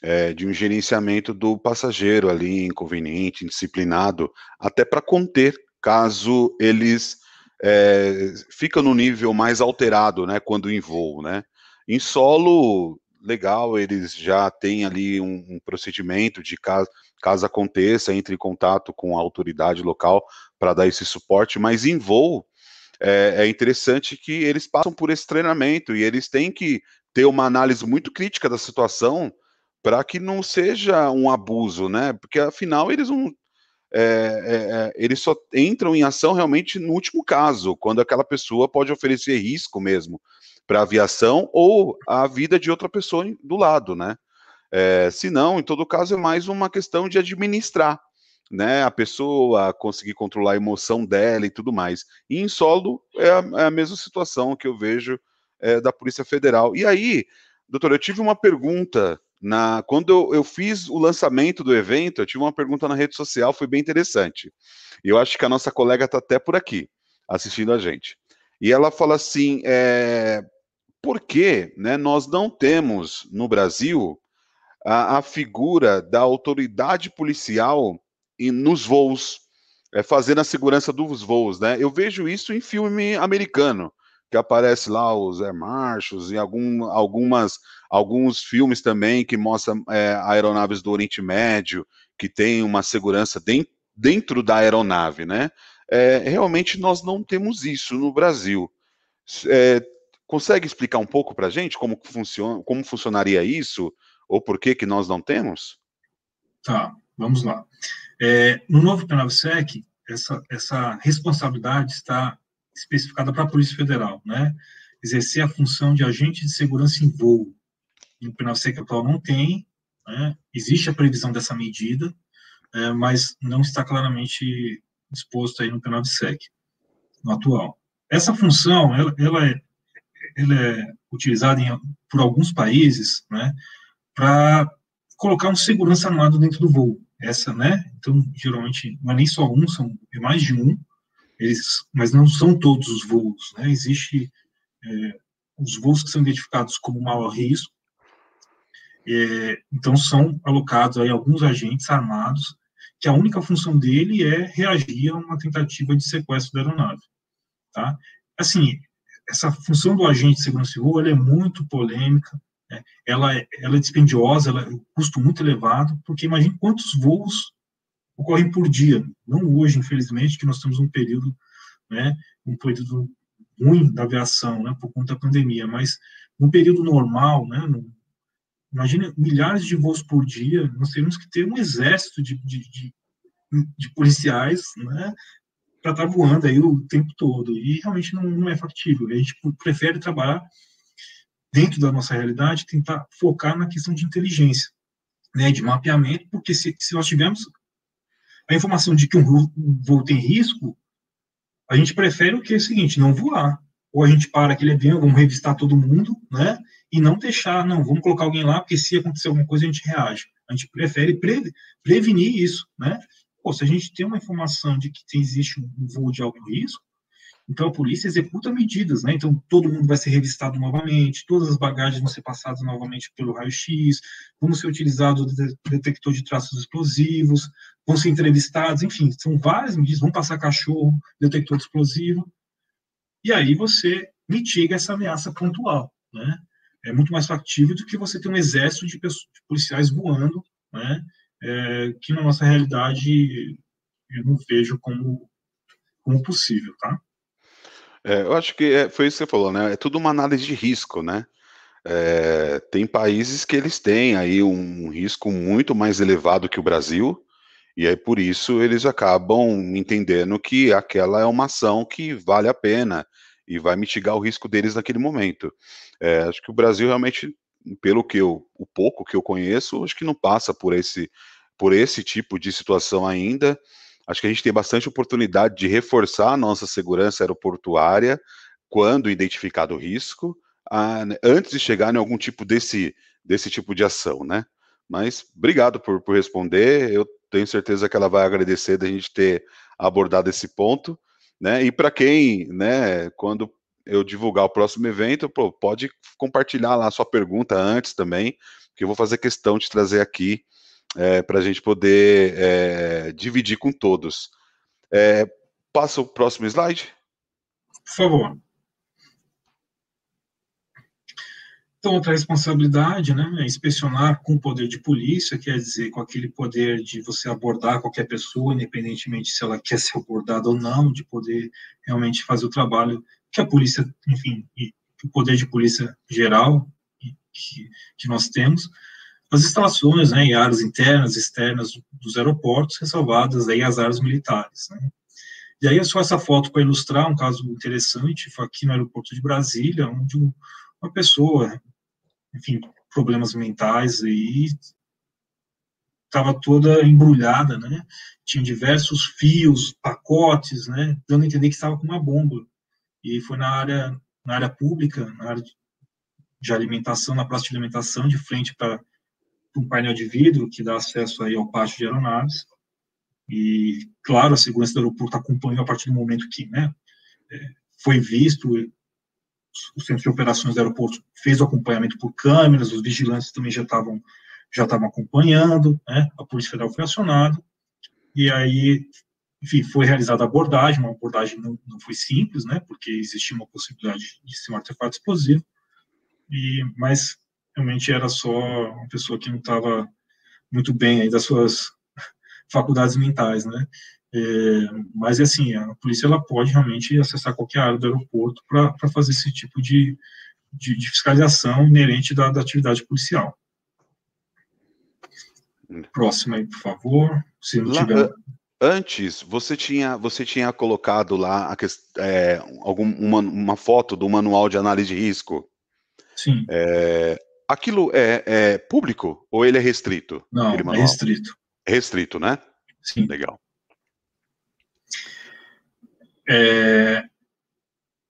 é, de um gerenciamento do passageiro ali, inconveniente, indisciplinado, até para conter caso eles é, ficam no nível mais alterado, né, quando em voo, né. Em solo, legal, eles já têm ali um, um procedimento de caso, caso aconteça, entre em contato com a autoridade local para dar esse suporte, mas em voo, é, é, interessante que eles passam por esse treinamento e eles têm que ter uma análise muito crítica da situação para que não seja um abuso, né? Porque afinal eles não. É, é, é, eles só entram em ação realmente no último caso, quando aquela pessoa pode oferecer risco mesmo para a aviação ou a vida de outra pessoa do lado, né? É, se não, em todo caso, é mais uma questão de administrar, né? A pessoa conseguir controlar a emoção dela e tudo mais. E em solo é a, é a mesma situação que eu vejo é, da Polícia Federal. E aí, doutor, eu tive uma pergunta na, quando eu, eu, fiz o lançamento do evento, eu tive uma pergunta na rede social, foi bem interessante. E eu acho que a nossa colega está até por aqui, assistindo a gente. E ela fala assim: é, por que né, nós não temos no Brasil a, a figura da autoridade policial em, nos voos, é, fazendo a segurança dos voos, né? Eu vejo isso em filme americano, que aparece lá os Air Marshals e algum, algumas, alguns filmes também que mostram é, aeronaves do Oriente Médio, que tem uma segurança dentro, dentro da aeronave, né? É, realmente nós não temos isso no Brasil. É, consegue explicar um pouco para a gente como funciona, como funcionaria isso, ou por que que nós não temos? Tá, vamos lá. É, no novo PNAVSEC, essa, essa responsabilidade está especificada para a Polícia Federal, né? Exercer a função de agente de segurança em voo. No PNAVSEC atual não tem, né? existe a previsão dessa medida, é, mas não está claramente disposto aí no PNAVSEC, no atual. Essa função, ela, ela, é, ela é utilizada em, por alguns países, né, para colocar um segurança armado dentro do voo. Essa, né? Então, geralmente, não é nem só um, são é mais de um, eles, mas não são todos os voos, né? Existe é, os voos que são identificados como maior risco, é, então são alocados aí alguns agentes armados que a única função dele é reagir a uma tentativa de sequestro da aeronave, tá? Assim, essa função do agente de segurança voo, é muito polêmica, né? ela, é, ela é dispendiosa, ela é um custo muito elevado, porque imagine quantos voos ocorrem por dia, não hoje, infelizmente, que nós temos um período, né, um período ruim da aviação, né, por conta da pandemia, mas no período normal, né, no, imagine milhares de voos por dia, nós teríamos que ter um exército de, de, de, de policiais, né, para estar tá voando aí o tempo todo, e realmente não, não é factível, a gente prefere trabalhar dentro da nossa realidade, tentar focar na questão de inteligência, né, de mapeamento, porque se, se nós tivermos a informação de que um voo tem risco, a gente prefere o que é o seguinte, não voar. Ou a gente para aquele avião, vamos revistar todo mundo, né? E não deixar, não, vamos colocar alguém lá, porque se acontecer alguma coisa, a gente reage. A gente prefere pre, prevenir isso, né? Pô, se a gente tem uma informação de que existe um voo de alto risco, então a polícia executa medidas, né? Então todo mundo vai ser revistado novamente, todas as bagagens vão ser passadas novamente pelo raio-x, vão ser utilizados o detector de traços explosivos, vão ser entrevistados, enfim, são várias medidas, vão passar cachorro, detector de explosivo, e aí você mitiga essa ameaça pontual, né? É muito mais factível do que você ter um exército de, pessoas, de policiais voando, né? É, que na nossa realidade eu não vejo como, como possível, tá? É, eu acho que é, foi isso que você falou, né? É tudo uma análise de risco, né? É, tem países que eles têm aí um risco muito mais elevado que o Brasil, e aí por isso eles acabam entendendo que aquela é uma ação que vale a pena e vai mitigar o risco deles naquele momento. É, acho que o Brasil realmente, pelo que eu, o pouco que eu conheço, acho que não passa por esse, por esse tipo de situação ainda. Acho que a gente tem bastante oportunidade de reforçar a nossa segurança aeroportuária quando identificado o risco, a, antes de chegar em algum tipo desse, desse tipo de ação, né? Mas obrigado por, por responder. Eu tenho certeza que ela vai agradecer da gente ter abordado esse ponto, né? E para quem, né, quando eu divulgar o próximo evento, pô, pode compartilhar lá a sua pergunta antes também, que eu vou fazer questão de trazer aqui é, para a gente poder é, dividir com todos. É, passa o próximo slide. Por favor. Então, outra responsabilidade né, é inspecionar com o poder de polícia, quer dizer, com aquele poder de você abordar qualquer pessoa, independentemente se ela quer ser abordada ou não, de poder realmente fazer o trabalho que a polícia, enfim, o poder de polícia geral que, que nós temos, as instalações né, em áreas internas e externas dos aeroportos, ressalvadas aí as áreas militares. Né. E aí só essa foto para ilustrar um caso interessante, foi aqui no aeroporto de Brasília, onde um, uma pessoa, enfim, problemas mentais aí, estava toda embrulhada, né, tinha diversos fios, pacotes, né, dando a entender que estava com uma bomba. E foi na área, na área pública, na área de alimentação, na praça de alimentação, de frente para um painel de vidro que dá acesso aí ao pátio de aeronaves. E, claro, a segurança do aeroporto acompanhou a partir do momento que né, é, foi visto, o centro de operações do aeroporto fez o acompanhamento por câmeras, os vigilantes também já estavam já estavam acompanhando, né? A Polícia Federal foi acionada, e aí, enfim, foi realizada a abordagem, uma abordagem não, não foi simples, né? Porque existia uma possibilidade de ser um artefato explosivo, e, mas realmente era só uma pessoa que não estava muito bem aí das suas faculdades mentais, né? É, mas assim, a polícia ela pode realmente acessar qualquer área do aeroporto para fazer esse tipo de, de, de fiscalização inerente da, da, atividade policial. Próximo aí, por favor. Se não tiver... Antes, você tinha, você tinha colocado lá a, é, algum, uma, uma foto do manual de análise de risco. Sim. É, aquilo é, é, público ou ele é restrito? Não, é restrito. É restrito, né? Sim. Legal. É,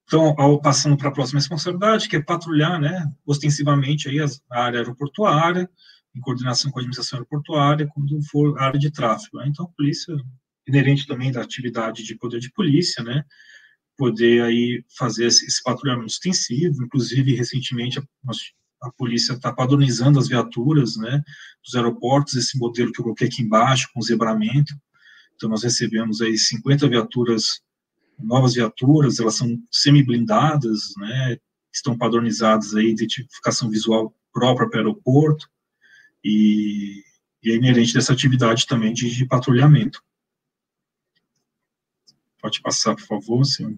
então, ao, passando para a próxima responsabilidade, que é patrulhar, né, ostensivamente aí as, a área aeroportuária, em coordenação com a administração aeroportuária, quando for área de tráfego. Né? Então, a polícia, inerente também da atividade de poder de polícia, né, poder aí fazer esse, esse patrulhamento extensivo, inclusive, recentemente, a, a polícia está padronizando as viaturas, né, dos aeroportos, esse modelo que eu coloquei aqui embaixo, com zebramento, então, nós recebemos aí 50 viaturas, novas viaturas, elas são semi-blindadas, né, estão padronizadas aí, identificação visual própria para o aeroporto, e, e é inerente dessa atividade também de, de patrulhamento. Pode passar, por favor, senhor.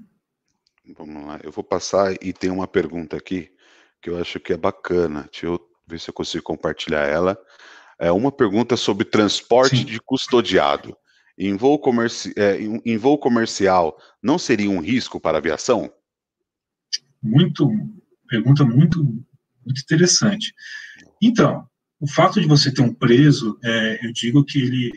Vamos lá, eu vou passar e tem uma pergunta aqui que eu acho que é bacana. Deixa eu ver se eu consigo compartilhar ela. É uma pergunta sobre transporte Sim. de custodiado. Em voo, comerci é, em voo comercial, não seria um risco para a aviação? Muito, pergunta muito, muito interessante. Então, o fato de você ter um preso, é, eu digo que ele,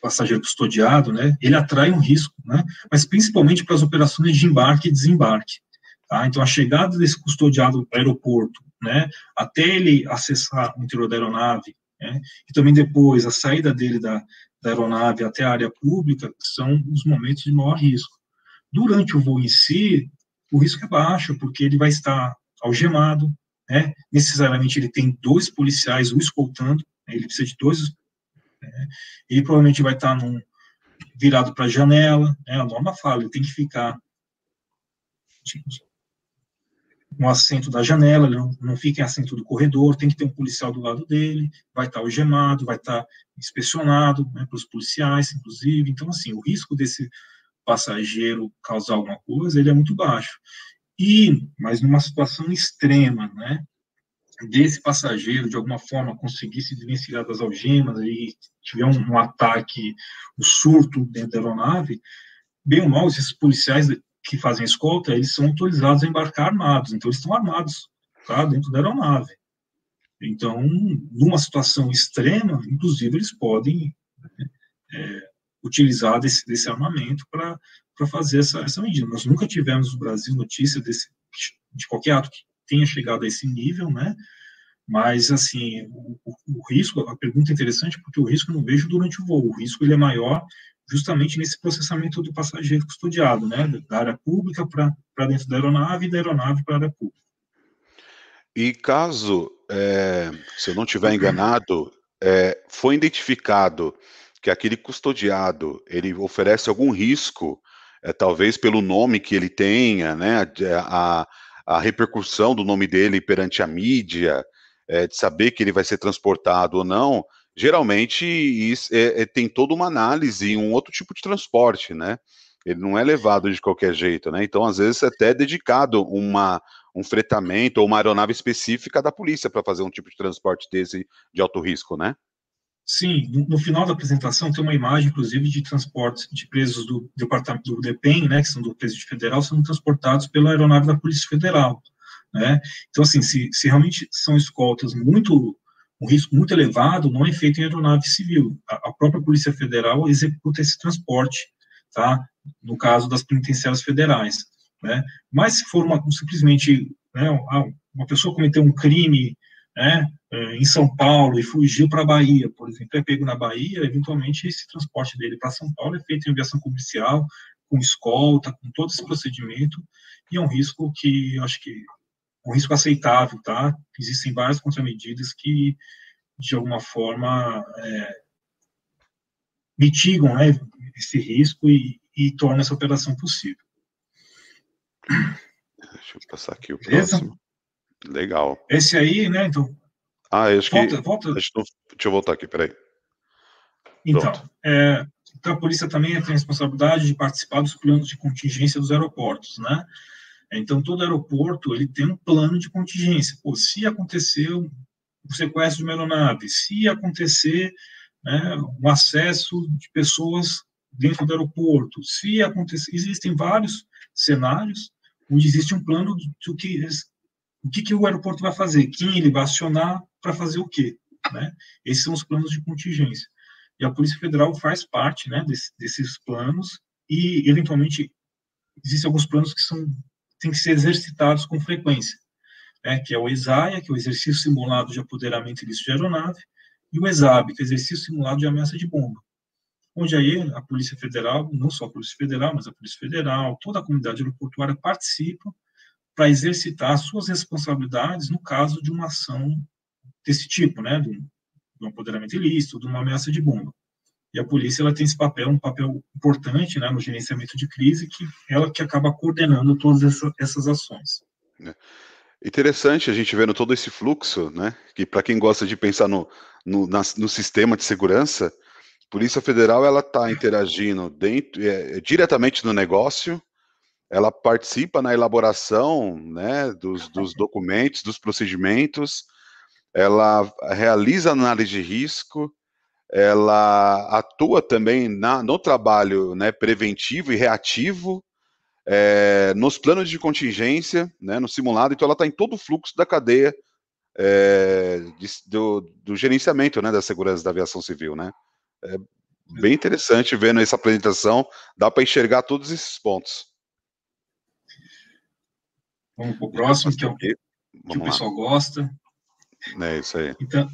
passageiro custodiado, né, ele atrai um risco, né, mas principalmente para as operações de embarque e desembarque. Tá? Então, a chegada desse custodiado ao aeroporto, né, até ele acessar o interior da aeronave, né, e também depois a saída dele da, da aeronave até a área pública são os momentos de maior risco. Durante o voo em si, o risco é baixo, porque ele vai estar algemado, né? necessariamente ele tem dois policiais o escoltando, né? ele precisa de dois, né? ele provavelmente vai estar num, virado para a janela, né? a norma fala, ele tem que ficar no assento da janela, não, não fica em assento do corredor, tem que ter um policial do lado dele, vai estar algemado, vai estar inspecionado né, pelos policiais, inclusive. Então, assim, o risco desse passageiro causar alguma coisa, ele é muito baixo. E, mas numa situação extrema, né, desse passageiro, de alguma forma, conseguir se desvencilhar das algemas e tiver um, um ataque, um surto dentro da aeronave, bem ou mal, esses policiais que fazem escolta, eles são autorizados a embarcar armados, então eles estão armados, tá, dentro da aeronave. Então, numa situação extrema, inclusive, eles podem né, é, utilizar desse, desse armamento para fazer essa, essa medida. Nós nunca tivemos no Brasil notícia desse, de qualquer ato que tenha chegado a esse nível, né? Mas, assim, o, o, o risco, a pergunta é interessante porque o risco eu não vejo durante o voo, o risco ele é maior justamente nesse processamento do passageiro custodiado, né, da área pública para dentro da aeronave e da aeronave para a área pública. E caso, é, se eu não estiver enganado, é, foi identificado que aquele custodiado ele oferece algum risco, é, talvez pelo nome que ele tenha, né, a, a repercussão do nome dele perante a mídia, é, de saber que ele vai ser transportado ou não, geralmente isso é, é, tem toda uma análise um outro tipo de transporte, né? Ele não é levado de qualquer jeito, né? Então, às vezes, até é dedicado uma, um fretamento ou uma aeronave específica da polícia para fazer um tipo de transporte desse de alto risco, né? Sim, no, no, final da apresentação tem uma imagem, inclusive, de transportes de presos do departamento do DEPEN, né, que são do Presídio Federal, sendo transportados pela aeronave da Polícia Federal, né? Então, assim, se, se realmente são escoltas muito um risco muito elevado não é feito em aeronave civil. A, a própria Polícia Federal executa esse transporte, tá? No caso das penitenciárias federais, né? Mas se for uma, simplesmente né, uma pessoa cometeu um crime né, é, em São Paulo e fugiu para a Bahia, por exemplo, é pego na Bahia, eventualmente esse transporte dele para São Paulo é feito em aviação comercial, com escolta, com todo esse procedimento, e é um risco que acho que um risco aceitável, tá? Existem várias contramedidas que, de alguma forma, é, mitigam né, esse risco e, e tornam essa operação possível. Deixa eu passar aqui o próximo. Legal. Esse aí, né, então... Ah, acho volta, que... Volta. Deixa eu voltar aqui, peraí. Então, é, então, a polícia também tem a responsabilidade de participar dos planos de contingência dos aeroportos, né? Então, todo aeroporto ele tem um plano de contingência. Pô, se acontecer o sequestro de uma aeronave, se acontecer né, um acesso de pessoas dentro do aeroporto, se acontecer, existem vários cenários onde existe um plano do que o que, que o aeroporto vai fazer, quem ele vai acionar para fazer o quê, né? Esses são os planos de contingência. E a Polícia Federal faz parte, né, desse, desses planos e eventualmente existem alguns planos que são têm que ser exercitados com frequência, né, que é o ESAIA, que é o exercício simulado de apoderamento ilícito de aeronave, e o ESAB, que é o exercício simulado de ameaça de bomba, onde aí a Polícia Federal, não só a Polícia Federal, mas a Polícia Federal, toda a comunidade aeroportuária participa para exercitar suas responsabilidades no caso de uma ação desse tipo, né, de um, de apoderamento ilícito, de uma ameaça de bomba. E a polícia ela tem esse papel, um papel importante, né, no gerenciamento de crise, que ela que acaba coordenando todas essa, essas ações. É. Interessante a gente vendo todo esse fluxo, né? Que para quem gosta de pensar no, no, na, no sistema de segurança, Polícia Federal ela está interagindo dentro, é, diretamente no negócio, ela participa na elaboração, né, dos, dos documentos, dos procedimentos, ela realiza análise de risco, ela atua também na, no trabalho né, preventivo e reativo, é, nos planos de contingência, né, no simulado, então ela está em todo o fluxo da cadeia é, de, do, do, gerenciamento né, da segurança da aviação civil. Né? É bem interessante vendo essa apresentação, dá para enxergar todos esses pontos. Vamos para o próximo, que é o que, o pessoal gosta. É isso aí. Então,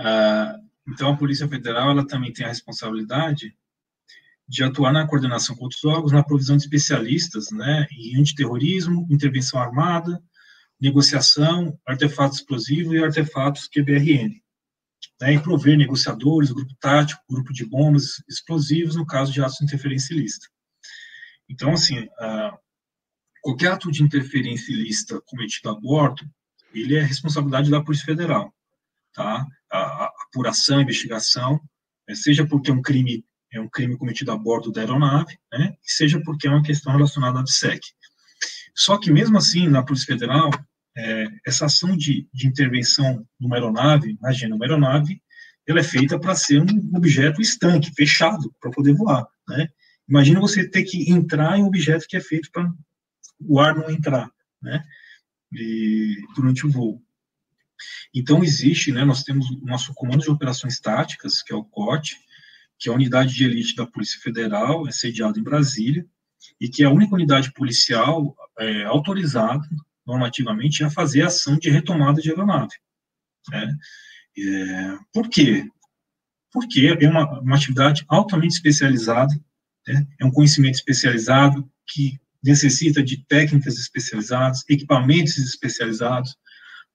uh, então, a Polícia Federal ela também tem a responsabilidade de atuar na coordenação com outros órgãos, na provisão de especialistas né, em antiterrorismo, intervenção armada, negociação, artefatos explosivos e artefatos QBRN. Né, e prover negociadores, grupo tático, grupo de bombas explosivos no caso de atos de interferência ilícita. Então, assim, uh, qualquer ato de interferência ilícita cometido a bordo, ele é responsabilidade da Polícia Federal, tá? A, a apuração, a investigação, é, seja porque é um crime é um crime cometido a bordo da aeronave, né? Seja porque é uma questão relacionada à DSEC. Só que mesmo assim, na Polícia Federal, é, essa ação de, de intervenção numa aeronave, imagina uma aeronave, ela é feita para ser um objeto estanque, fechado, para poder voar, né? Imagina você ter que entrar em um objeto que é feito para o ar não entrar, né? E, durante o voo. Então, existe, né, nós temos o nosso Comando de Operações Táticas, que é o COT, que é a unidade de elite da Polícia Federal, é sediado em Brasília, e que é a única unidade policial é, autorizada normativamente a fazer ação de retomada de aeronave. Né? É, por quê? Porque é uma, uma atividade altamente especializada, né? é um conhecimento especializado que necessita de técnicas especializadas, equipamentos especializados.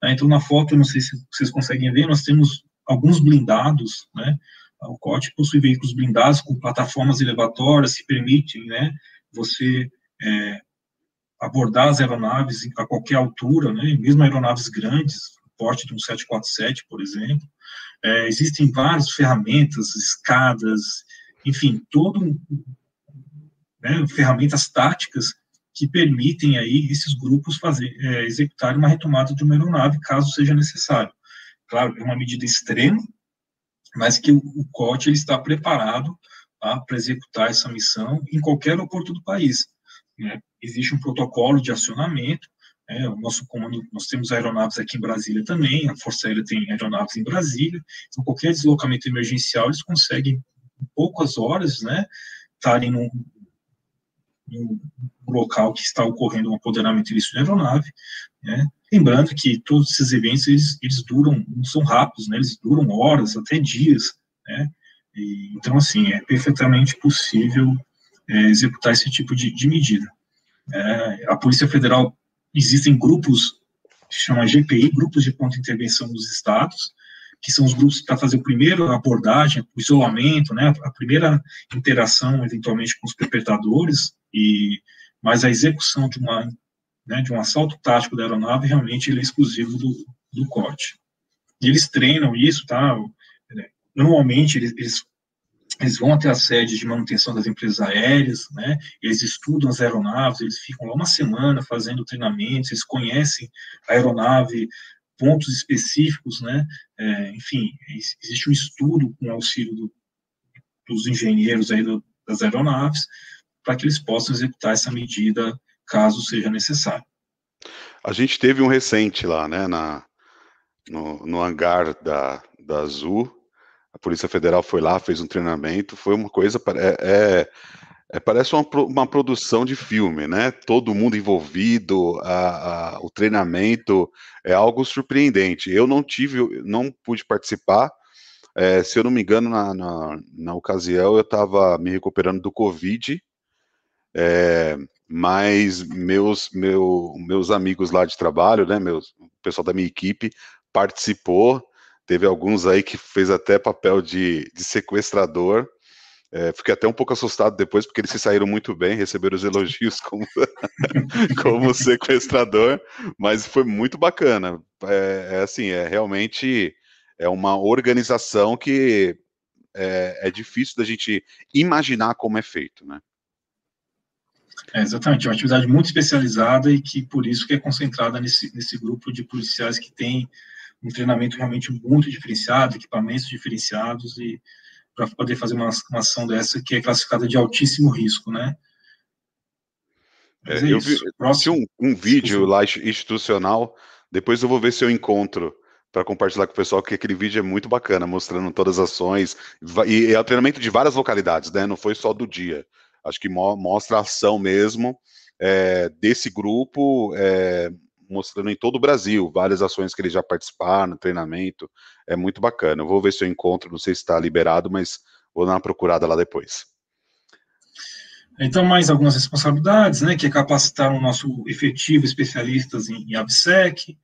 Né? Então, na foto, não sei se vocês conseguem ver, nós temos alguns blindados, né? O COT possui veículos blindados com plataformas elevatórias que permitem, né, você é, abordar as aeronaves a qualquer altura, né, mesmo aeronaves grandes, porte de um 747, por exemplo. É, existem várias ferramentas, escadas, enfim, todo né, ferramentas táticas que permitem aí esses grupos fazer, é, executarem uma retomada de uma aeronave, caso seja necessário. Claro, é uma medida extrema, mas que o, o COT ele está preparado tá, para executar essa missão em qualquer aeroporto do país. Né? Existe um protocolo de acionamento, é, o nosso comando, nós temos aeronaves aqui em Brasília também, a Força Aérea tem aeronaves em Brasília, então qualquer deslocamento emergencial eles conseguem em poucas horas, né, estarem num, no local que está ocorrendo um apoderamento ilícito de aeronave, né? Lembrando que todos esses eventos, eles, eles duram, não são rápidos, né? Eles duram horas, até dias, né? E, então, assim, é perfeitamente possível é, executar esse tipo de, de medida. É, a Polícia Federal existem grupos, chama GPI, grupos de ponto de intervenção dos estados, que são os grupos para fazer o primeiro abordagem, o isolamento, né, a primeira interação eventualmente com os perpetradores e mas a execução de uma né, de um assalto tático da aeronave realmente ele é exclusivo do, do COT. E eles treinam isso, tá? Normalmente eles, eles eles vão até a sede de manutenção das empresas aéreas, né? Eles estudam as aeronaves, eles ficam lá uma semana fazendo treinamentos, eles conhecem a aeronave, pontos específicos, né? É, enfim, existe um estudo com auxílio do, dos engenheiros aí do, das aeronaves para que eles possam executar essa medida caso seja necessário. A gente teve um recente lá, né, na, no, no hangar da, da Azul, a Polícia Federal foi lá, fez um treinamento, foi uma coisa, é, é, é parece uma, uma produção de filme, né? Todo mundo envolvido, a, a, o treinamento é algo surpreendente. Eu não tive, não pude participar, é, se eu não me engano, na, na, na ocasião eu estava me recuperando do Covid, é, mas meus, meu, meus amigos lá de trabalho, né, meus, o pessoal da minha equipe participou, Teve alguns aí que fez até papel de, de sequestrador. É, fiquei até um pouco assustado depois, porque eles se saíram muito bem, receberam os elogios como, como sequestrador, mas foi muito bacana. É, é, assim, é realmente é uma organização que é, é, difícil da gente imaginar como é feito, né? É, exatamente, é uma atividade muito especializada e que por isso que é concentrada nesse, nesse grupo de policiais que tem um treinamento realmente muito diferenciado, equipamentos diferenciados e para poder fazer uma, uma, ação dessa que é classificada de altíssimo risco, né? É, é eu vi um, um vídeo lá institucional, depois eu vou ver se eu encontro para compartilhar com o pessoal, que aquele vídeo é muito bacana, mostrando todas as ações, e é o treinamento de várias localidades, né? Não foi só do dia. Acho que mo mostra a ação mesmo é, desse grupo, é, mostrando em todo o Brasil várias ações que eles já participaram, treinamento, é muito bacana. Eu vou ver se eu encontro, não sei se está liberado, mas vou dar uma procurada lá depois. Então, mais algumas responsabilidades, né, que é capacitar o nosso efetivo especialistas em, em ABSEC,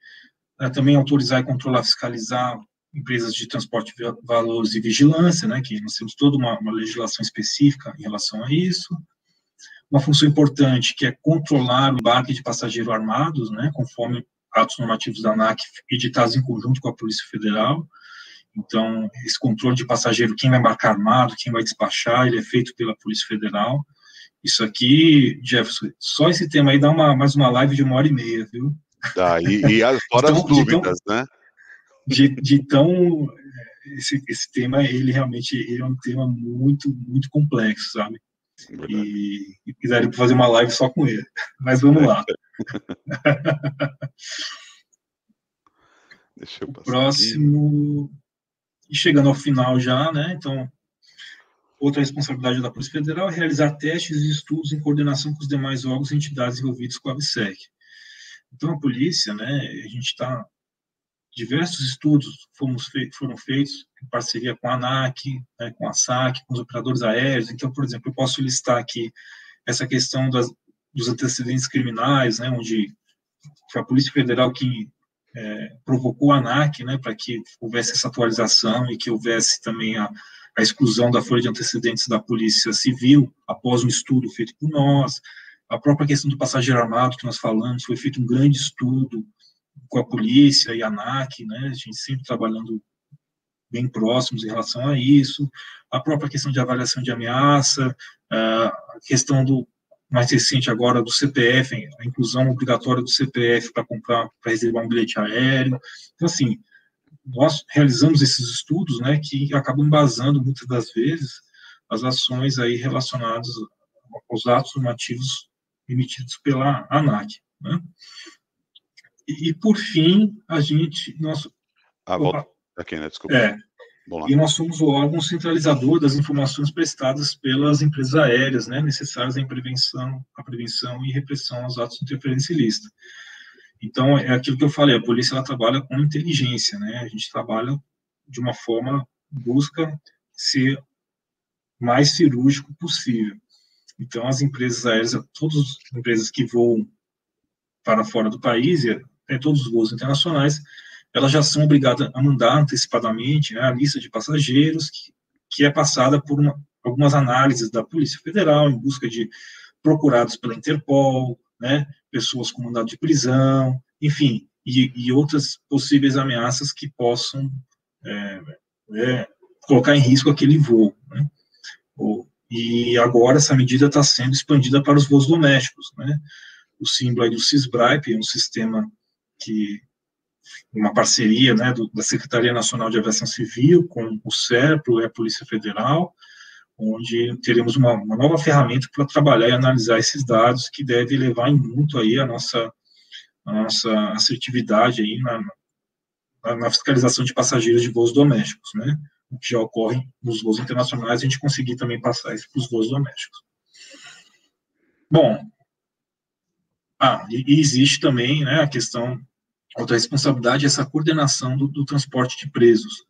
né, também autorizar e controlar, fiscalizar empresas de transporte de valores e vigilância, né, que nós temos toda uma, uma legislação específica em relação a isso, uma função importante que é controlar o embarque de passageiros armados, né, conforme atos normativos da ANAC editados em conjunto com a Polícia Federal. Então, esse controle de passageiro, quem vai embarcar armado, quem vai despachar, ele é feito pela Polícia Federal. Isso aqui, Jefferson, só esse tema aí dá uma, mais uma live de uma hora e meia, viu? Tá, e, e as, fora as dúvidas, tão, né? De, de tão... Esse, esse tema, ele realmente ele é um tema muito, muito complexo, sabe? E, e quiserem fazer uma live só com ele. Mas vamos lá. Deixa eu passar. O próximo. Aqui. E chegando ao final já, né? Então, outra responsabilidade da Polícia Federal é realizar testes e estudos em coordenação com os demais órgãos e entidades envolvidos com a ABSEC. Então, a polícia, né? A gente está diversos estudos fe foram feitos em parceria com a ANAC, né, com a SAC, com os operadores aéreos. Então, por exemplo, eu posso listar aqui essa questão das, dos antecedentes criminais, né, onde foi a Polícia Federal que é, provocou a ANAC né, para que houvesse essa atualização e que houvesse também a, a exclusão da folha de antecedentes da Polícia Civil após um estudo feito por nós. A própria questão do passageiro armado que nós falamos, foi feito um grande estudo com a polícia e a ANAC, né, a gente sempre trabalhando bem próximos em relação a isso, a própria questão de avaliação de ameaça, a questão do mais recente agora do CPF, a inclusão obrigatória do CPF para comprar, para reservar um bilhete aéreo. Então, assim, nós realizamos esses estudos, né, que acabam embasando muitas das vezes as ações aí relacionadas aos atos normativos emitidos pela ANAC, né. E, por fim, a gente. Nosso, ah, volta aqui, né? Desculpa. É. E nós somos o órgão centralizador das informações prestadas pelas empresas aéreas, né, necessárias à prevenção, à prevenção e repressão aos atos ilícita. Então, é aquilo que eu falei, a polícia ela trabalha com inteligência, né? A gente trabalha de uma forma busca ser mais cirúrgico possível. Então, as empresas aéreas, todas as empresas que voam para fora do país, até todos os voos internacionais, elas já são obrigadas a mandar antecipadamente né, a lista de passageiros, que, que é passada por uma, algumas análises da Polícia Federal em busca de procurados pela Interpol, né, pessoas com mandado de prisão, enfim, e, e outras possíveis ameaças que possam é, é, colocar em risco aquele voo. Né? E agora essa medida está sendo expandida para os voos domésticos. Né? O símbolo aí do CISBRAIP é um sistema que uma parceria né, do, da Secretaria Nacional de Aviação Civil com o SERPRO e a Polícia Federal, onde teremos uma, uma nova ferramenta para trabalhar e analisar esses dados, que deve levar em muito aí a nossa, a nossa assertividade aí na, na, na fiscalização de passageiros de voos domésticos, né? O que já ocorre nos voos internacionais, a gente conseguir também passar isso para os voos domésticos. Bom, ah, e, e existe também né, a questão, outra responsabilidade, essa coordenação do, do transporte de presos.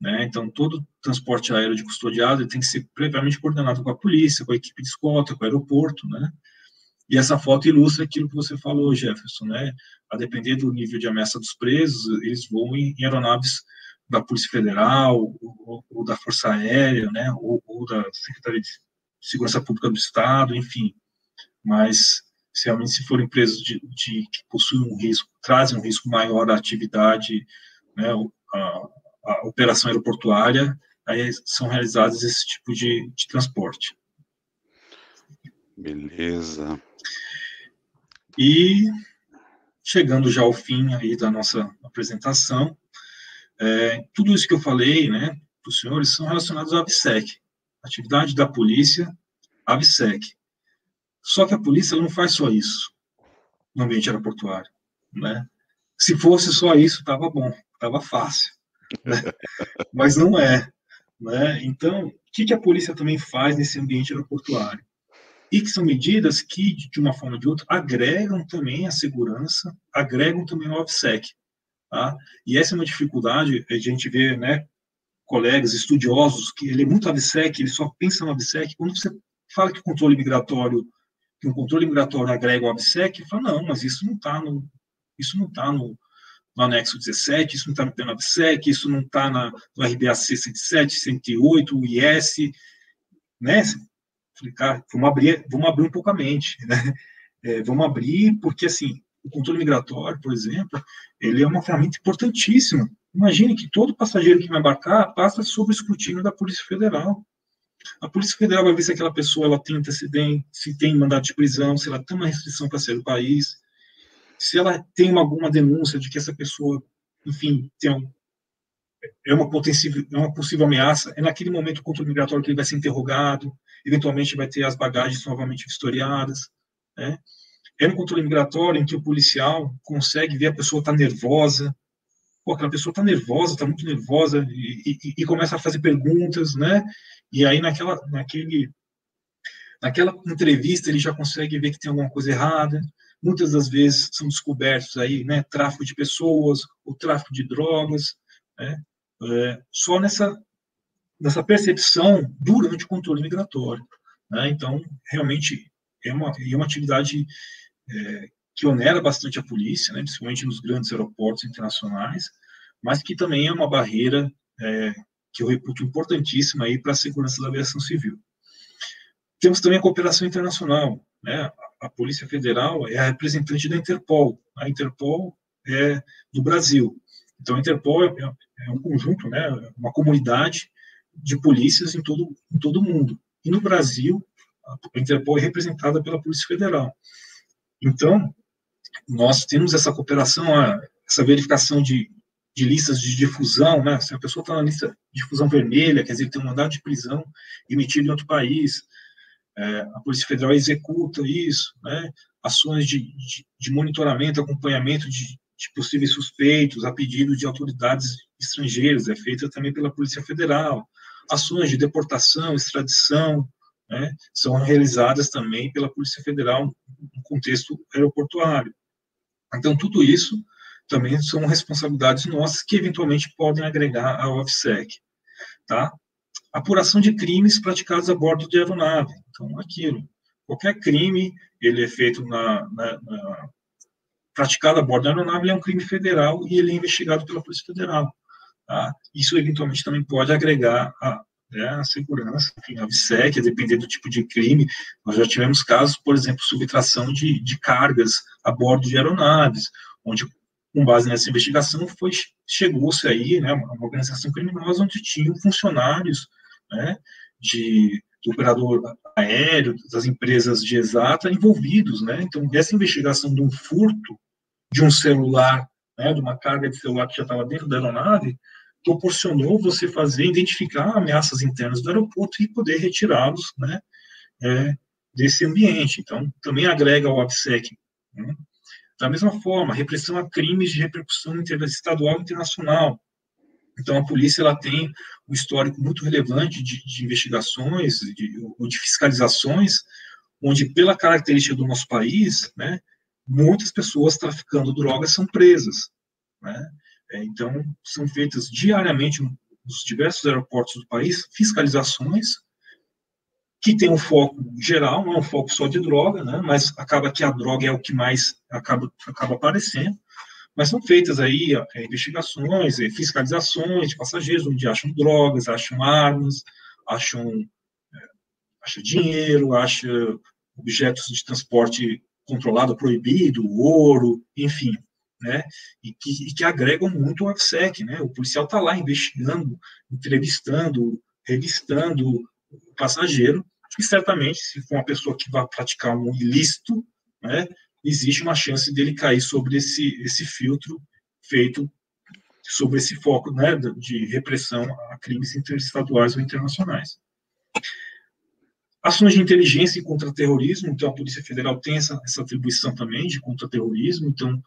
Né? Então, todo transporte aéreo de custodiado tem que ser previamente coordenado com a polícia, com a equipe de escolta, com o aeroporto, né? E essa foto ilustra aquilo que você falou, Jefferson, né? A depender do nível de ameaça dos presos, eles voam em aeronaves da Polícia Federal, ou, ou da Força Aérea, né? Ou, ou, da Secretaria de Segurança Pública do Estado, enfim. Mas, se realmente se forem presos de, de, que possuem um risco, trazem um risco maior à atividade, né? A, a operação aeroportuária, aí são realizados esse tipo de, de transporte. Beleza. E chegando já ao fim aí da nossa apresentação, é, tudo isso que eu falei, né, para os senhores, são relacionados à ABSEC, atividade da polícia, ABSEC. Só que a polícia não faz só isso no ambiente aeroportuário, né? Se fosse só isso, estava bom, estava fácil né? mas não é. Né? Então, o que, que a polícia também faz nesse ambiente aeroportuário? E que são medidas que, de uma forma ou de outra, agregam também a segurança, agregam também o OFSEC. Tá? E essa é uma dificuldade, a gente vê né, colegas estudiosos que ele é muito ABSEC, ele só pensa no ABSEC. Quando você fala que o controle migratório, que um controle migratório agrega o ABSEC, fala, não, mas isso não está no, isso não está no, no anexo 17, isso não está no P9SEC, isso não está no RBAC 107, 108, o IS, né? Falei, cara, vamos abrir, vamos abrir um pouco a mente, né? É, vamos abrir, porque, assim, o controle migratório, por exemplo, ele é uma ferramenta importantíssima. Imagine que todo passageiro que vai embarcar passa sob escrutínio da Polícia Federal. A Polícia Federal vai ver se aquela pessoa ela tem antecedente, se tem mandado de prisão, se ela tem uma restrição para sair do país, se ela tem uma, alguma denúncia de que essa pessoa, enfim, tem um, é uma possível, é uma possível ameaça, é naquele momento o controle migratório que ele vai ser interrogado, eventualmente vai ter as bagagens novamente vistoriadas, né? É no controle migratório em que o policial consegue ver a pessoa está nervosa, pô, aquela pessoa está nervosa, está muito nervosa, e, e, e, começa a fazer perguntas, né? E aí naquela, naquele, naquela entrevista ele já consegue ver que tem alguma coisa errada, muitas das vezes são descobertos aí, né, tráfico de pessoas, o tráfico de drogas, né, é, só nessa, nessa percepção durante o controle migratório. Né, então, realmente, é uma, é uma atividade é, que onera bastante a polícia, né, principalmente nos grandes aeroportos internacionais, mas que também é uma barreira é, que eu reputo importantíssima aí para a segurança da aviação civil. Temos também a cooperação internacional, né? a Polícia Federal é a representante da Interpol. A Interpol é do Brasil. Então, a Interpol é, é um conjunto, né, uma comunidade de polícias em todo, em todo o mundo. E no Brasil, a Interpol é representada pela Polícia Federal. Então, nós temos essa cooperação, essa verificação de, de listas de difusão, né? Se a pessoa está na lista de difusão vermelha, quer dizer, tem um mandado de prisão emitido em outro país, é, a Polícia Federal executa isso, né? ações de, de, de monitoramento, acompanhamento de, de, possíveis suspeitos a pedido de autoridades estrangeiras, é feita também pela Polícia Federal. Ações de deportação, extradição, né? são realizadas também pela Polícia Federal no contexto aeroportuário. Então, tudo isso também são responsabilidades nossas que eventualmente podem agregar ao OFSEC, tá? Apuração de crimes praticados a bordo de aeronave. Então, aquilo. Qualquer crime, ele é feito na, na, na praticado a bordo da aeronave é um crime federal e ele é investigado pela Polícia Federal. Tá? Isso eventualmente também pode agregar a, né, a segurança, enfim, a VSEC, dependendo do tipo de crime. Nós já tivemos casos, por exemplo, subtração de, de cargas a bordo de aeronaves, onde, com base nessa investigação, foi chegou-se aí, né, uma organização criminosa onde tinham funcionários, né, de do operador aéreo, das empresas de exata envolvidos, né? Então, essa investigação de um furto de um celular, né, de uma carga de celular que já estava dentro da aeronave, proporcionou você fazer, identificar ameaças internas do aeroporto e poder retirá-los, né, é, desse ambiente. Então, também agrega ao ABSEC. Né? Da mesma forma, repressão a crimes de repercussão estadual e internacional. Então, a polícia ela tem um histórico muito relevante de, de investigações, de, de fiscalizações, onde, pela característica do nosso país, né, muitas pessoas traficando drogas são presas. Né? É, então, são feitas diariamente nos diversos aeroportos do país fiscalizações que tem um foco geral, não é um foco só de droga, né, mas acaba que a droga é o que mais acaba, acaba aparecendo, mas são feitas aí é, investigações, é, fiscalizações de passageiros, onde acham drogas, acham armas, acham, é, dinheiro, acham objetos de transporte controlado, proibido, ouro, enfim, né? E que, e que agregam muito ao AFSEC, né? O policial está lá investigando, entrevistando, revistando o passageiro, e certamente, se for uma pessoa que vai praticar um ilícito, né? existe uma chance dele cair sobre esse, esse filtro feito sobre esse foco né, de repressão a crimes interestaduais ou internacionais. Ações de inteligência e contra-terrorismo, então a Polícia Federal tem essa, essa atribuição também de contra-terrorismo, então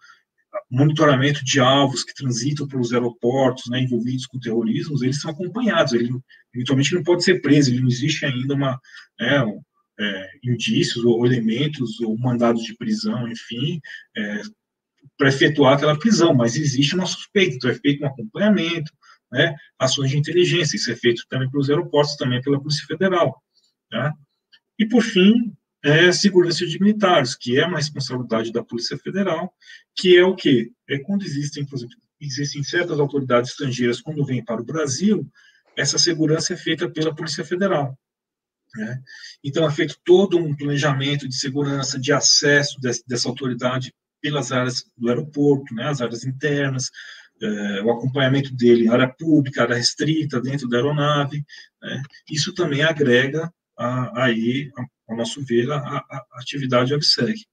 monitoramento de alvos que transitam pelos aeroportos, né, envolvidos com terrorismo, eles são acompanhados, ele eventualmente não pode ser preso, ele não existe ainda uma, né, é, indícios ou elementos ou mandados de prisão, enfim, é, para efetuar aquela prisão, mas existe uma suspeita, então é feito um acompanhamento, né, ações de inteligência, isso é feito também pelos aeroportos, também pela Polícia Federal. Tá? E, por fim, é segurança de militares, que é uma responsabilidade da Polícia Federal, que é o quê? É quando existem, por exemplo, existem certas autoridades estrangeiras quando vêm para o Brasil, essa segurança é feita pela Polícia Federal. Né? Então, é feito todo um planejamento de segurança, de acesso dessa autoridade pelas áreas do aeroporto, né, as áreas internas, é, o acompanhamento dele, área pública, área restrita, dentro da aeronave. Né? Isso também agrega a, aí, ao nosso ver, a, a, atividade OBSEC.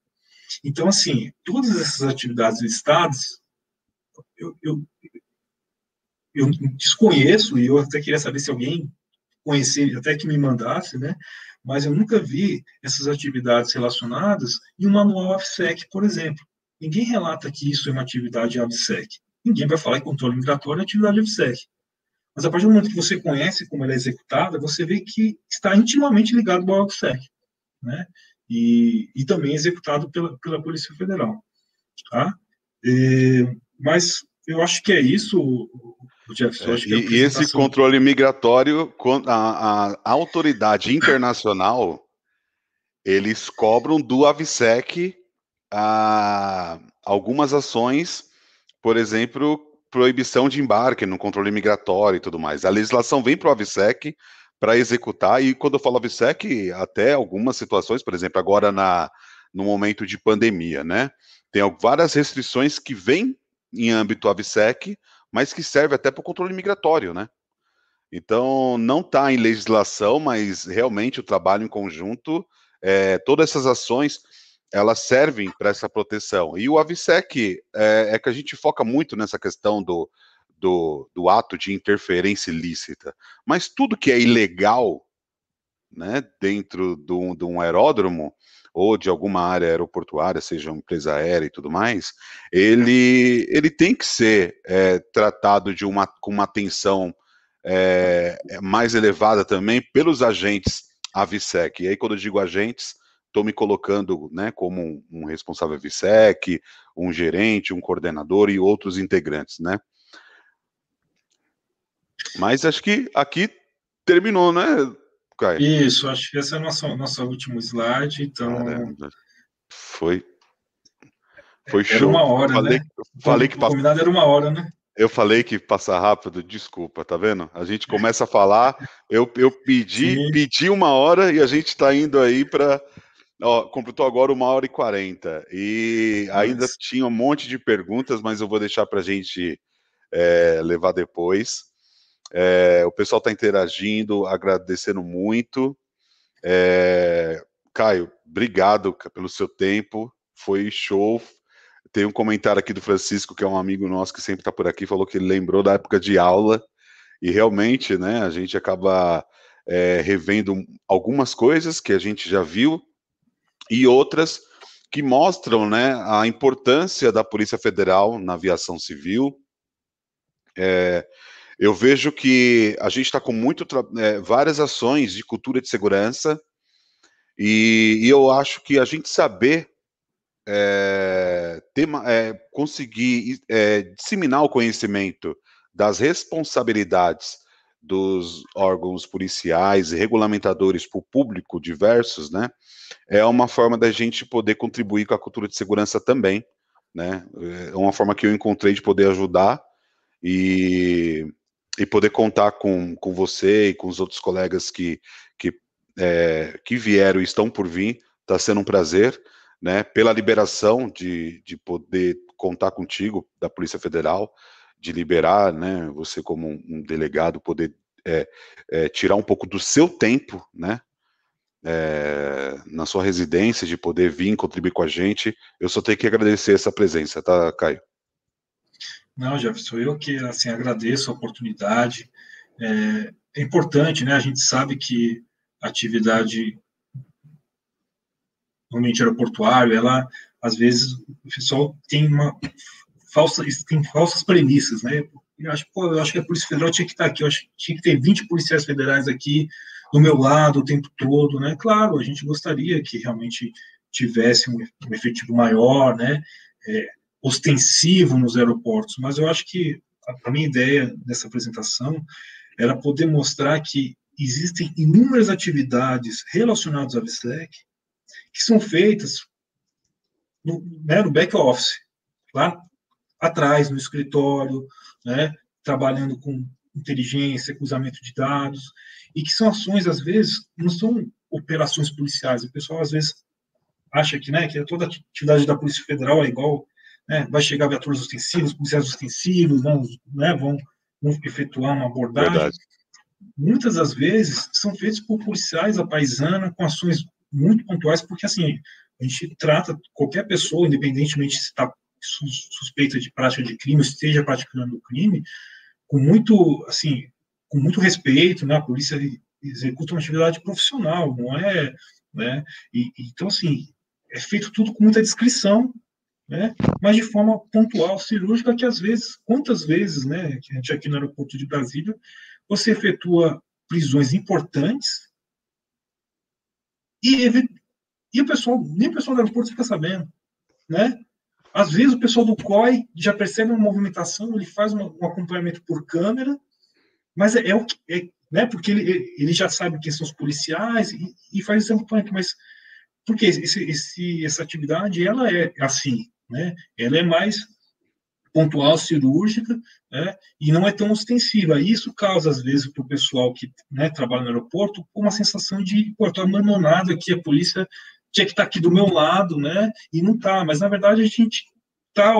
Então, assim, todas essas atividades listadas, eu, eu, eu desconheço, e eu até queria saber se alguém conhecer, até que me mandasse, né? Mas eu nunca vi essas atividades relacionadas em um manual AFSEC, por exemplo. Ninguém relata que isso é uma atividade AFSEC. Ninguém vai falar em controle migratório é atividade AFSEC. Mas a partir do momento que você conhece como ela é executada, você vê que está intimamente ligado ao AFSEC, né? E, e também executado pela, pela Polícia Federal. Tá? E, mas eu acho que é isso, Jefferson, é, e, e esse controle migratório, a, a, autoridade internacional, eles cobram do AVSEC a, algumas ações, por exemplo, proibição de embarque no controle migratório e tudo mais. A legislação vem para o AVSEC para executar, e quando eu falo AVSEC, até algumas situações, por exemplo, agora na, no momento de pandemia, né? Tem várias restrições que vêm em âmbito AVSEC, mas que serve até para o controle migratório, né? Então, não está em legislação, mas realmente o trabalho em conjunto, é, todas essas ações, elas servem para essa proteção. E o AVSEC é, é, que a gente foca muito nessa questão do, do, do ato de interferência ilícita. Mas tudo que é ilegal, né, dentro de um, de um aeródromo, ou de alguma área aeroportuária, seja uma empresa aérea e tudo mais, ele, ele tem que ser é, tratado de uma, com uma atenção é, mais elevada também pelos agentes AVSEC. E aí, quando eu digo agentes, estou me colocando né, como um, um responsável AVSEC, um gerente, um coordenador e outros integrantes, né? Mas acho que aqui terminou, né, Caio? Isso, acho que esse é o nosso, nosso último slide, então... foi... Foi era show. uma hora, falei, né? Falei que o combinado era uma hora, né? Eu falei que passa rápido, desculpa, tá vendo? A gente começa a falar, eu, eu pedi, Sim. pedi uma hora e a gente está indo aí para. Completou agora uma hora e quarenta. E ainda tinha um monte de perguntas, mas eu vou deixar para a gente é, levar depois. É, o pessoal está interagindo, agradecendo muito. É, Caio, obrigado pelo seu tempo, foi show. Tem um comentário aqui do Francisco, que é um amigo nosso que sempre está por aqui, falou que ele lembrou da época de aula, e realmente, né, a gente acaba é, revendo algumas coisas que a gente já viu e outras que mostram, né, a importância da Polícia Federal na aviação civil. É, eu vejo que a gente está com muito é, várias ações de cultura de segurança e, e eu acho que a gente saber é, ter, é, conseguir é, disseminar o conhecimento das responsabilidades dos órgãos policiais e regulamentadores para o público diversos, né, é uma forma da gente poder contribuir com a cultura de segurança também, né, é uma forma que eu encontrei de poder ajudar e, e poder contar com, com você e com os outros colegas que, que, é, que vieram e estão por vir, está sendo um prazer, né, pela liberação de, de poder contar contigo, da Polícia Federal, de liberar, né, você como um, delegado, poder é, é, tirar um pouco do seu tempo, né, é, na sua residência, de poder vir contribuir com a gente. Eu só tenho que agradecer essa presença, tá, Caio? Não, Jefferson, eu que assim agradeço a oportunidade. É, é importante, né? A gente sabe que a atividade ambiente aeroportuário, ela, às vezes, o pessoal tem uma falsa, tem falsas premissas, né? Eu acho, pô, eu acho que a Polícia Federal tinha que estar aqui, eu acho que tinha que ter 20 policiais federais aqui do meu lado o tempo todo, né? Claro, a gente gostaria que realmente tivesse um, um efetivo maior, né? É, ostensivo nos aeroportos, mas eu acho que a, minha ideia dessa apresentação era poder mostrar que existem inúmeras atividades relacionadas à VSEC que são feitas no, né, no back office, lá atrás, no escritório, né, trabalhando com inteligência, cruzamento de dados, e que são ações, às vezes, não são operações policiais. O pessoal, às vezes, acha que, né, que toda atividade da Polícia Federal é igual, né, vai chegar viaturas ostensivas, policiais ostensivos, vão, né, vão, vão efetuar uma abordagem. Verdade. Muitas das vezes são feitos por policiais a paisana, com ações muito pontuais, porque assim, a gente trata qualquer pessoa, independentemente se está suspeita de prática de crime, ou esteja praticando o crime, com muito, assim, com muito respeito, né? A polícia executa uma atividade profissional, não é, né? E, então, assim, é feito tudo com muita discrição, né? Mas de forma pontual, cirúrgica, que às vezes, quantas vezes, né? Que a gente aqui no aeroporto de Brasília, você efetua prisões importantes e, e o pessoal, nem o pessoal do aeroporto fica sabendo, né? Às vezes o pessoal do COI já percebe uma movimentação, ele faz um, um acompanhamento por câmera, mas é, é o que, é, né? Porque ele, ele já sabe quem são os policiais e, e faz esse acompanhamento, mas porque esse, esse, essa atividade ela é assim, né? Ela é mais pontual, cirúrgica, né, e não é tão ostensiva. Isso causa, às vezes, para o pessoal que né, trabalha no aeroporto, uma sensação de, pô, estou abandonado aqui, a polícia tinha que estar tá aqui do meu lado, né, e não está. Mas, na verdade, a gente está,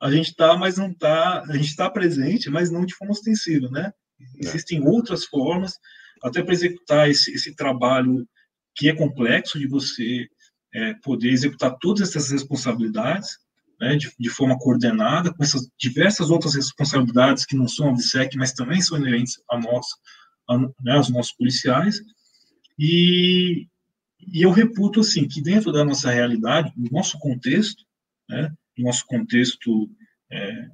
a gente está, mas não está, a gente está presente, mas não de forma ostensiva, né. Existem outras formas, até para executar esse, esse trabalho que é complexo de você é, poder executar todas essas responsabilidades, né, de, de, forma coordenada, com essas diversas outras responsabilidades que não são a VSEC, mas também são inerentes a nós, a, né, aos nossos policiais. E, e eu reputo, assim, que dentro da nossa realidade, no nosso contexto, né, no nosso contexto é,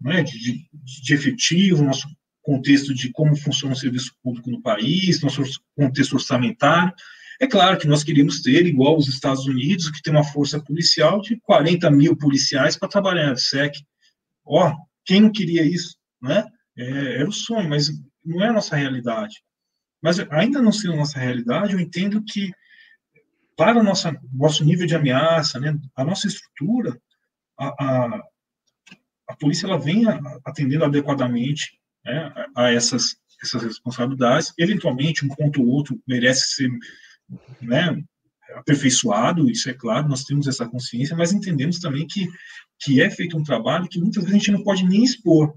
né, de, de efetivo, nosso contexto de como funciona o serviço público no país, nosso contexto orçamentário, é claro que nós queríamos ter, igual os Estados Unidos, que tem uma força policial de 40 mil policiais para trabalhar na SEC. Ó, oh, quem não queria isso, né? É, era o sonho, mas não é a nossa realidade. Mas ainda não sendo nossa realidade, eu entendo que para o nosso, nosso nível de ameaça, né, a nossa estrutura, a, a, a polícia ela vem atendendo adequadamente né, a essas, essas responsabilidades. Eventualmente, um ponto ou outro merece ser né, aperfeiçoado, isso é claro, nós temos essa consciência, mas entendemos também que, que é feito um trabalho que muitas vezes a gente não pode nem expor.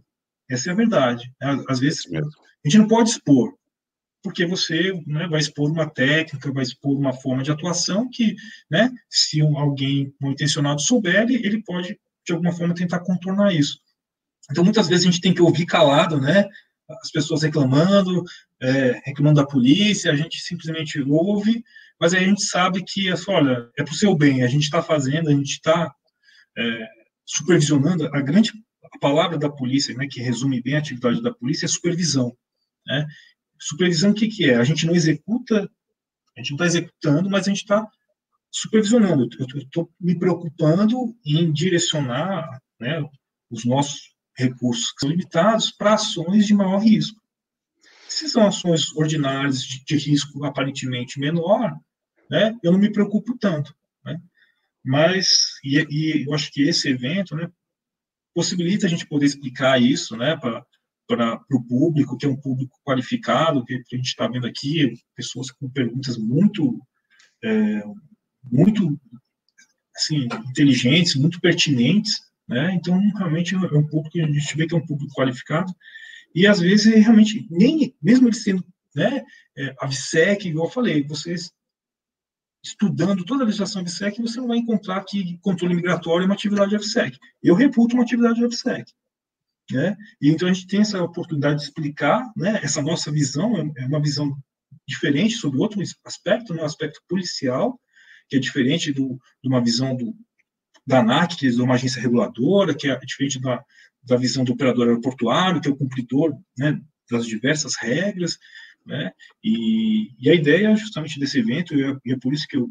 Essa é a verdade. Né? Às vezes a gente não pode expor, porque você né, vai expor uma técnica, vai expor uma forma de atuação que, né, se alguém mal intencionado souber, ele pode, de alguma forma, tentar contornar isso. Então, muitas vezes a gente tem que ouvir calado, né, as pessoas reclamando, é, reclamando da polícia, a gente simplesmente ouve, mas a gente sabe que, olha, é para o seu bem, a gente está fazendo, a gente está é, supervisionando, a grande palavra da polícia, né, que resume bem a atividade da polícia, é supervisão. Né? Supervisão, o que, que é? A gente não executa, a gente não está executando, mas a gente está supervisionando. Eu estou me preocupando em direcionar né, os nossos recursos que são limitados para ações de maior risco. Se são ações ordinárias de, de risco aparentemente menor, né, eu não me preocupo tanto. Né? Mas, e, e, eu acho que esse evento né, possibilita a gente poder explicar isso né, para o público, que é um público qualificado, que a gente está vendo aqui, pessoas com perguntas muito, é, muito assim, inteligentes, muito pertinentes, né? Então, realmente é um público que a gente vê que é um público qualificado, e às vezes, realmente, nem, mesmo ele sendo né, é, a igual eu falei, vocês estudando toda a legislação VSEC, você não vai encontrar que controle migratório é uma atividade de VSEC. Eu reputo uma atividade de VSEC. Né? E então a gente tem essa oportunidade de explicar, né, essa nossa visão, é, é uma visão diferente sobre outro aspecto, né, aspecto policial, que é diferente do, de uma visão do, da ANAC, que é uma agência reguladora, que é diferente da, da visão do operador aeroportuário, que é o cumpridor né, das diversas regras, né, e, e, a ideia justamente desse evento, e é, é por isso que eu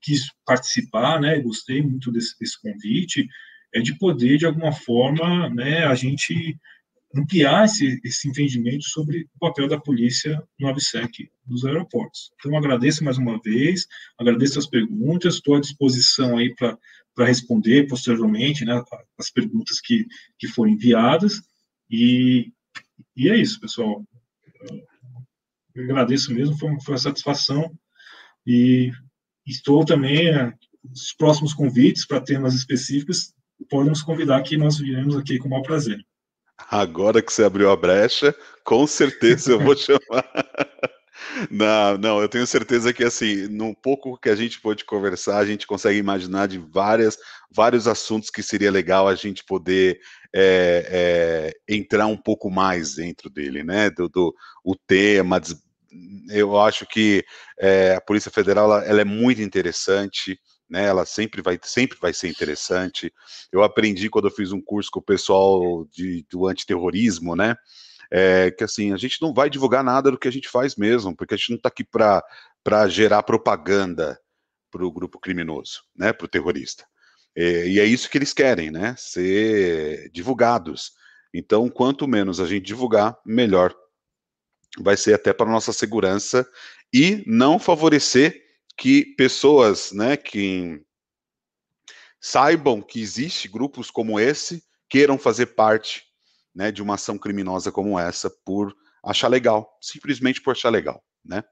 quis participar, né, gostei muito desse, desse convite, é de poder, de alguma forma, né, a gente ampliar esse, esse entendimento sobre o papel da polícia no ABSEC dos aeroportos. Então, agradeço mais uma vez, agradeço as perguntas, estou à disposição aí para responder posteriormente né, as perguntas que, que foram enviadas, e, e é isso, pessoal. Eu agradeço mesmo, foi, foi uma satisfação, e estou também, eh, os próximos convites para temas específicos, podem nos convidar que nós viremos aqui com o maior prazer. Agora que você abriu a brecha, com certeza eu vou chamar. Não, não, eu tenho certeza que assim, no pouco que a gente pôde conversar, a gente consegue imaginar de várias, vários assuntos que seria legal a gente poder é, é, entrar um pouco mais dentro dele, né? Do, do o tema. Eu acho que é, a Polícia Federal ela, ela é muito interessante né? Ela sempre vai, sempre vai ser interessante. Eu aprendi quando eu fiz um curso com o pessoal de, do antiterrorismo, né? É, que assim, a gente não vai divulgar nada do que a gente faz mesmo, porque a gente não está aqui para gerar propaganda para o grupo criminoso, né? Para o terrorista. É, e é isso que eles querem, né? Ser divulgados. Então, quanto menos a gente divulgar, melhor. Vai ser até para nossa segurança e não favorecer que pessoas, né, que saibam que existe grupos como esse, queiram fazer parte, né, de uma ação criminosa como essa por achar legal, simplesmente por achar legal, né?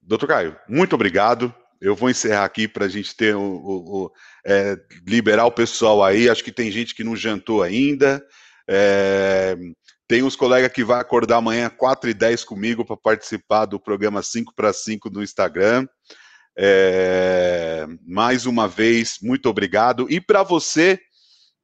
Doutor Caio, muito obrigado. Eu vou encerrar aqui para a gente ter o, o, o é, liberar o pessoal aí. Acho que tem gente que não jantou ainda. É, tem uns colegas que vai acordar amanhã 4 e 10 comigo para participar do programa 5 para 5 no Instagram. É, mais uma vez, muito obrigado. E para você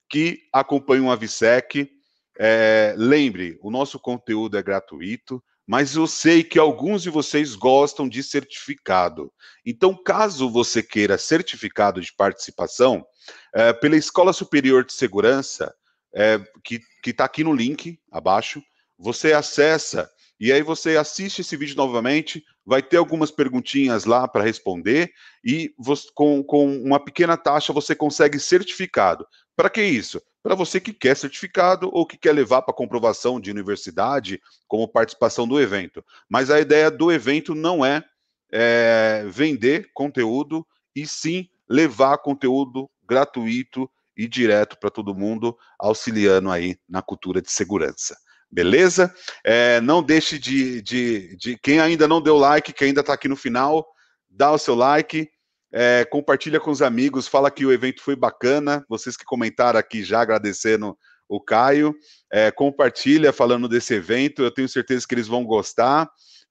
que acompanha o Avisec, é, lembre, o nosso conteúdo é gratuito, mas eu sei que alguns de vocês gostam de certificado. Então, caso você queira certificado de participação, é, pela Escola Superior de Segurança, é, que está aqui no link abaixo, você acessa e aí você assiste esse vídeo novamente, vai ter algumas perguntinhas lá para responder e você, com, com uma pequena taxa você consegue certificado. Para que isso? Para você que quer certificado ou que quer levar para comprovação de universidade como participação do evento. Mas a ideia do evento não é é, vender conteúdo e sim levar conteúdo gratuito e direto para todo mundo, auxiliando aí na cultura de segurança. Beleza? É, não deixe de, de, de, Quem ainda não deu like, que ainda está aqui no final, dá o seu like, é, compartilha com os amigos, fala que o evento foi bacana. Vocês que comentaram aqui já agradecendo o Caio, é, compartilha falando desse evento. Eu tenho certeza que eles vão gostar.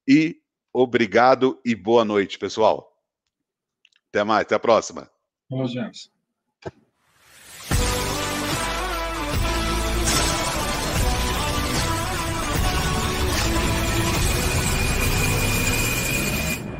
E obrigado e boa noite, pessoal. Até mais, até a próxima. Boa, James.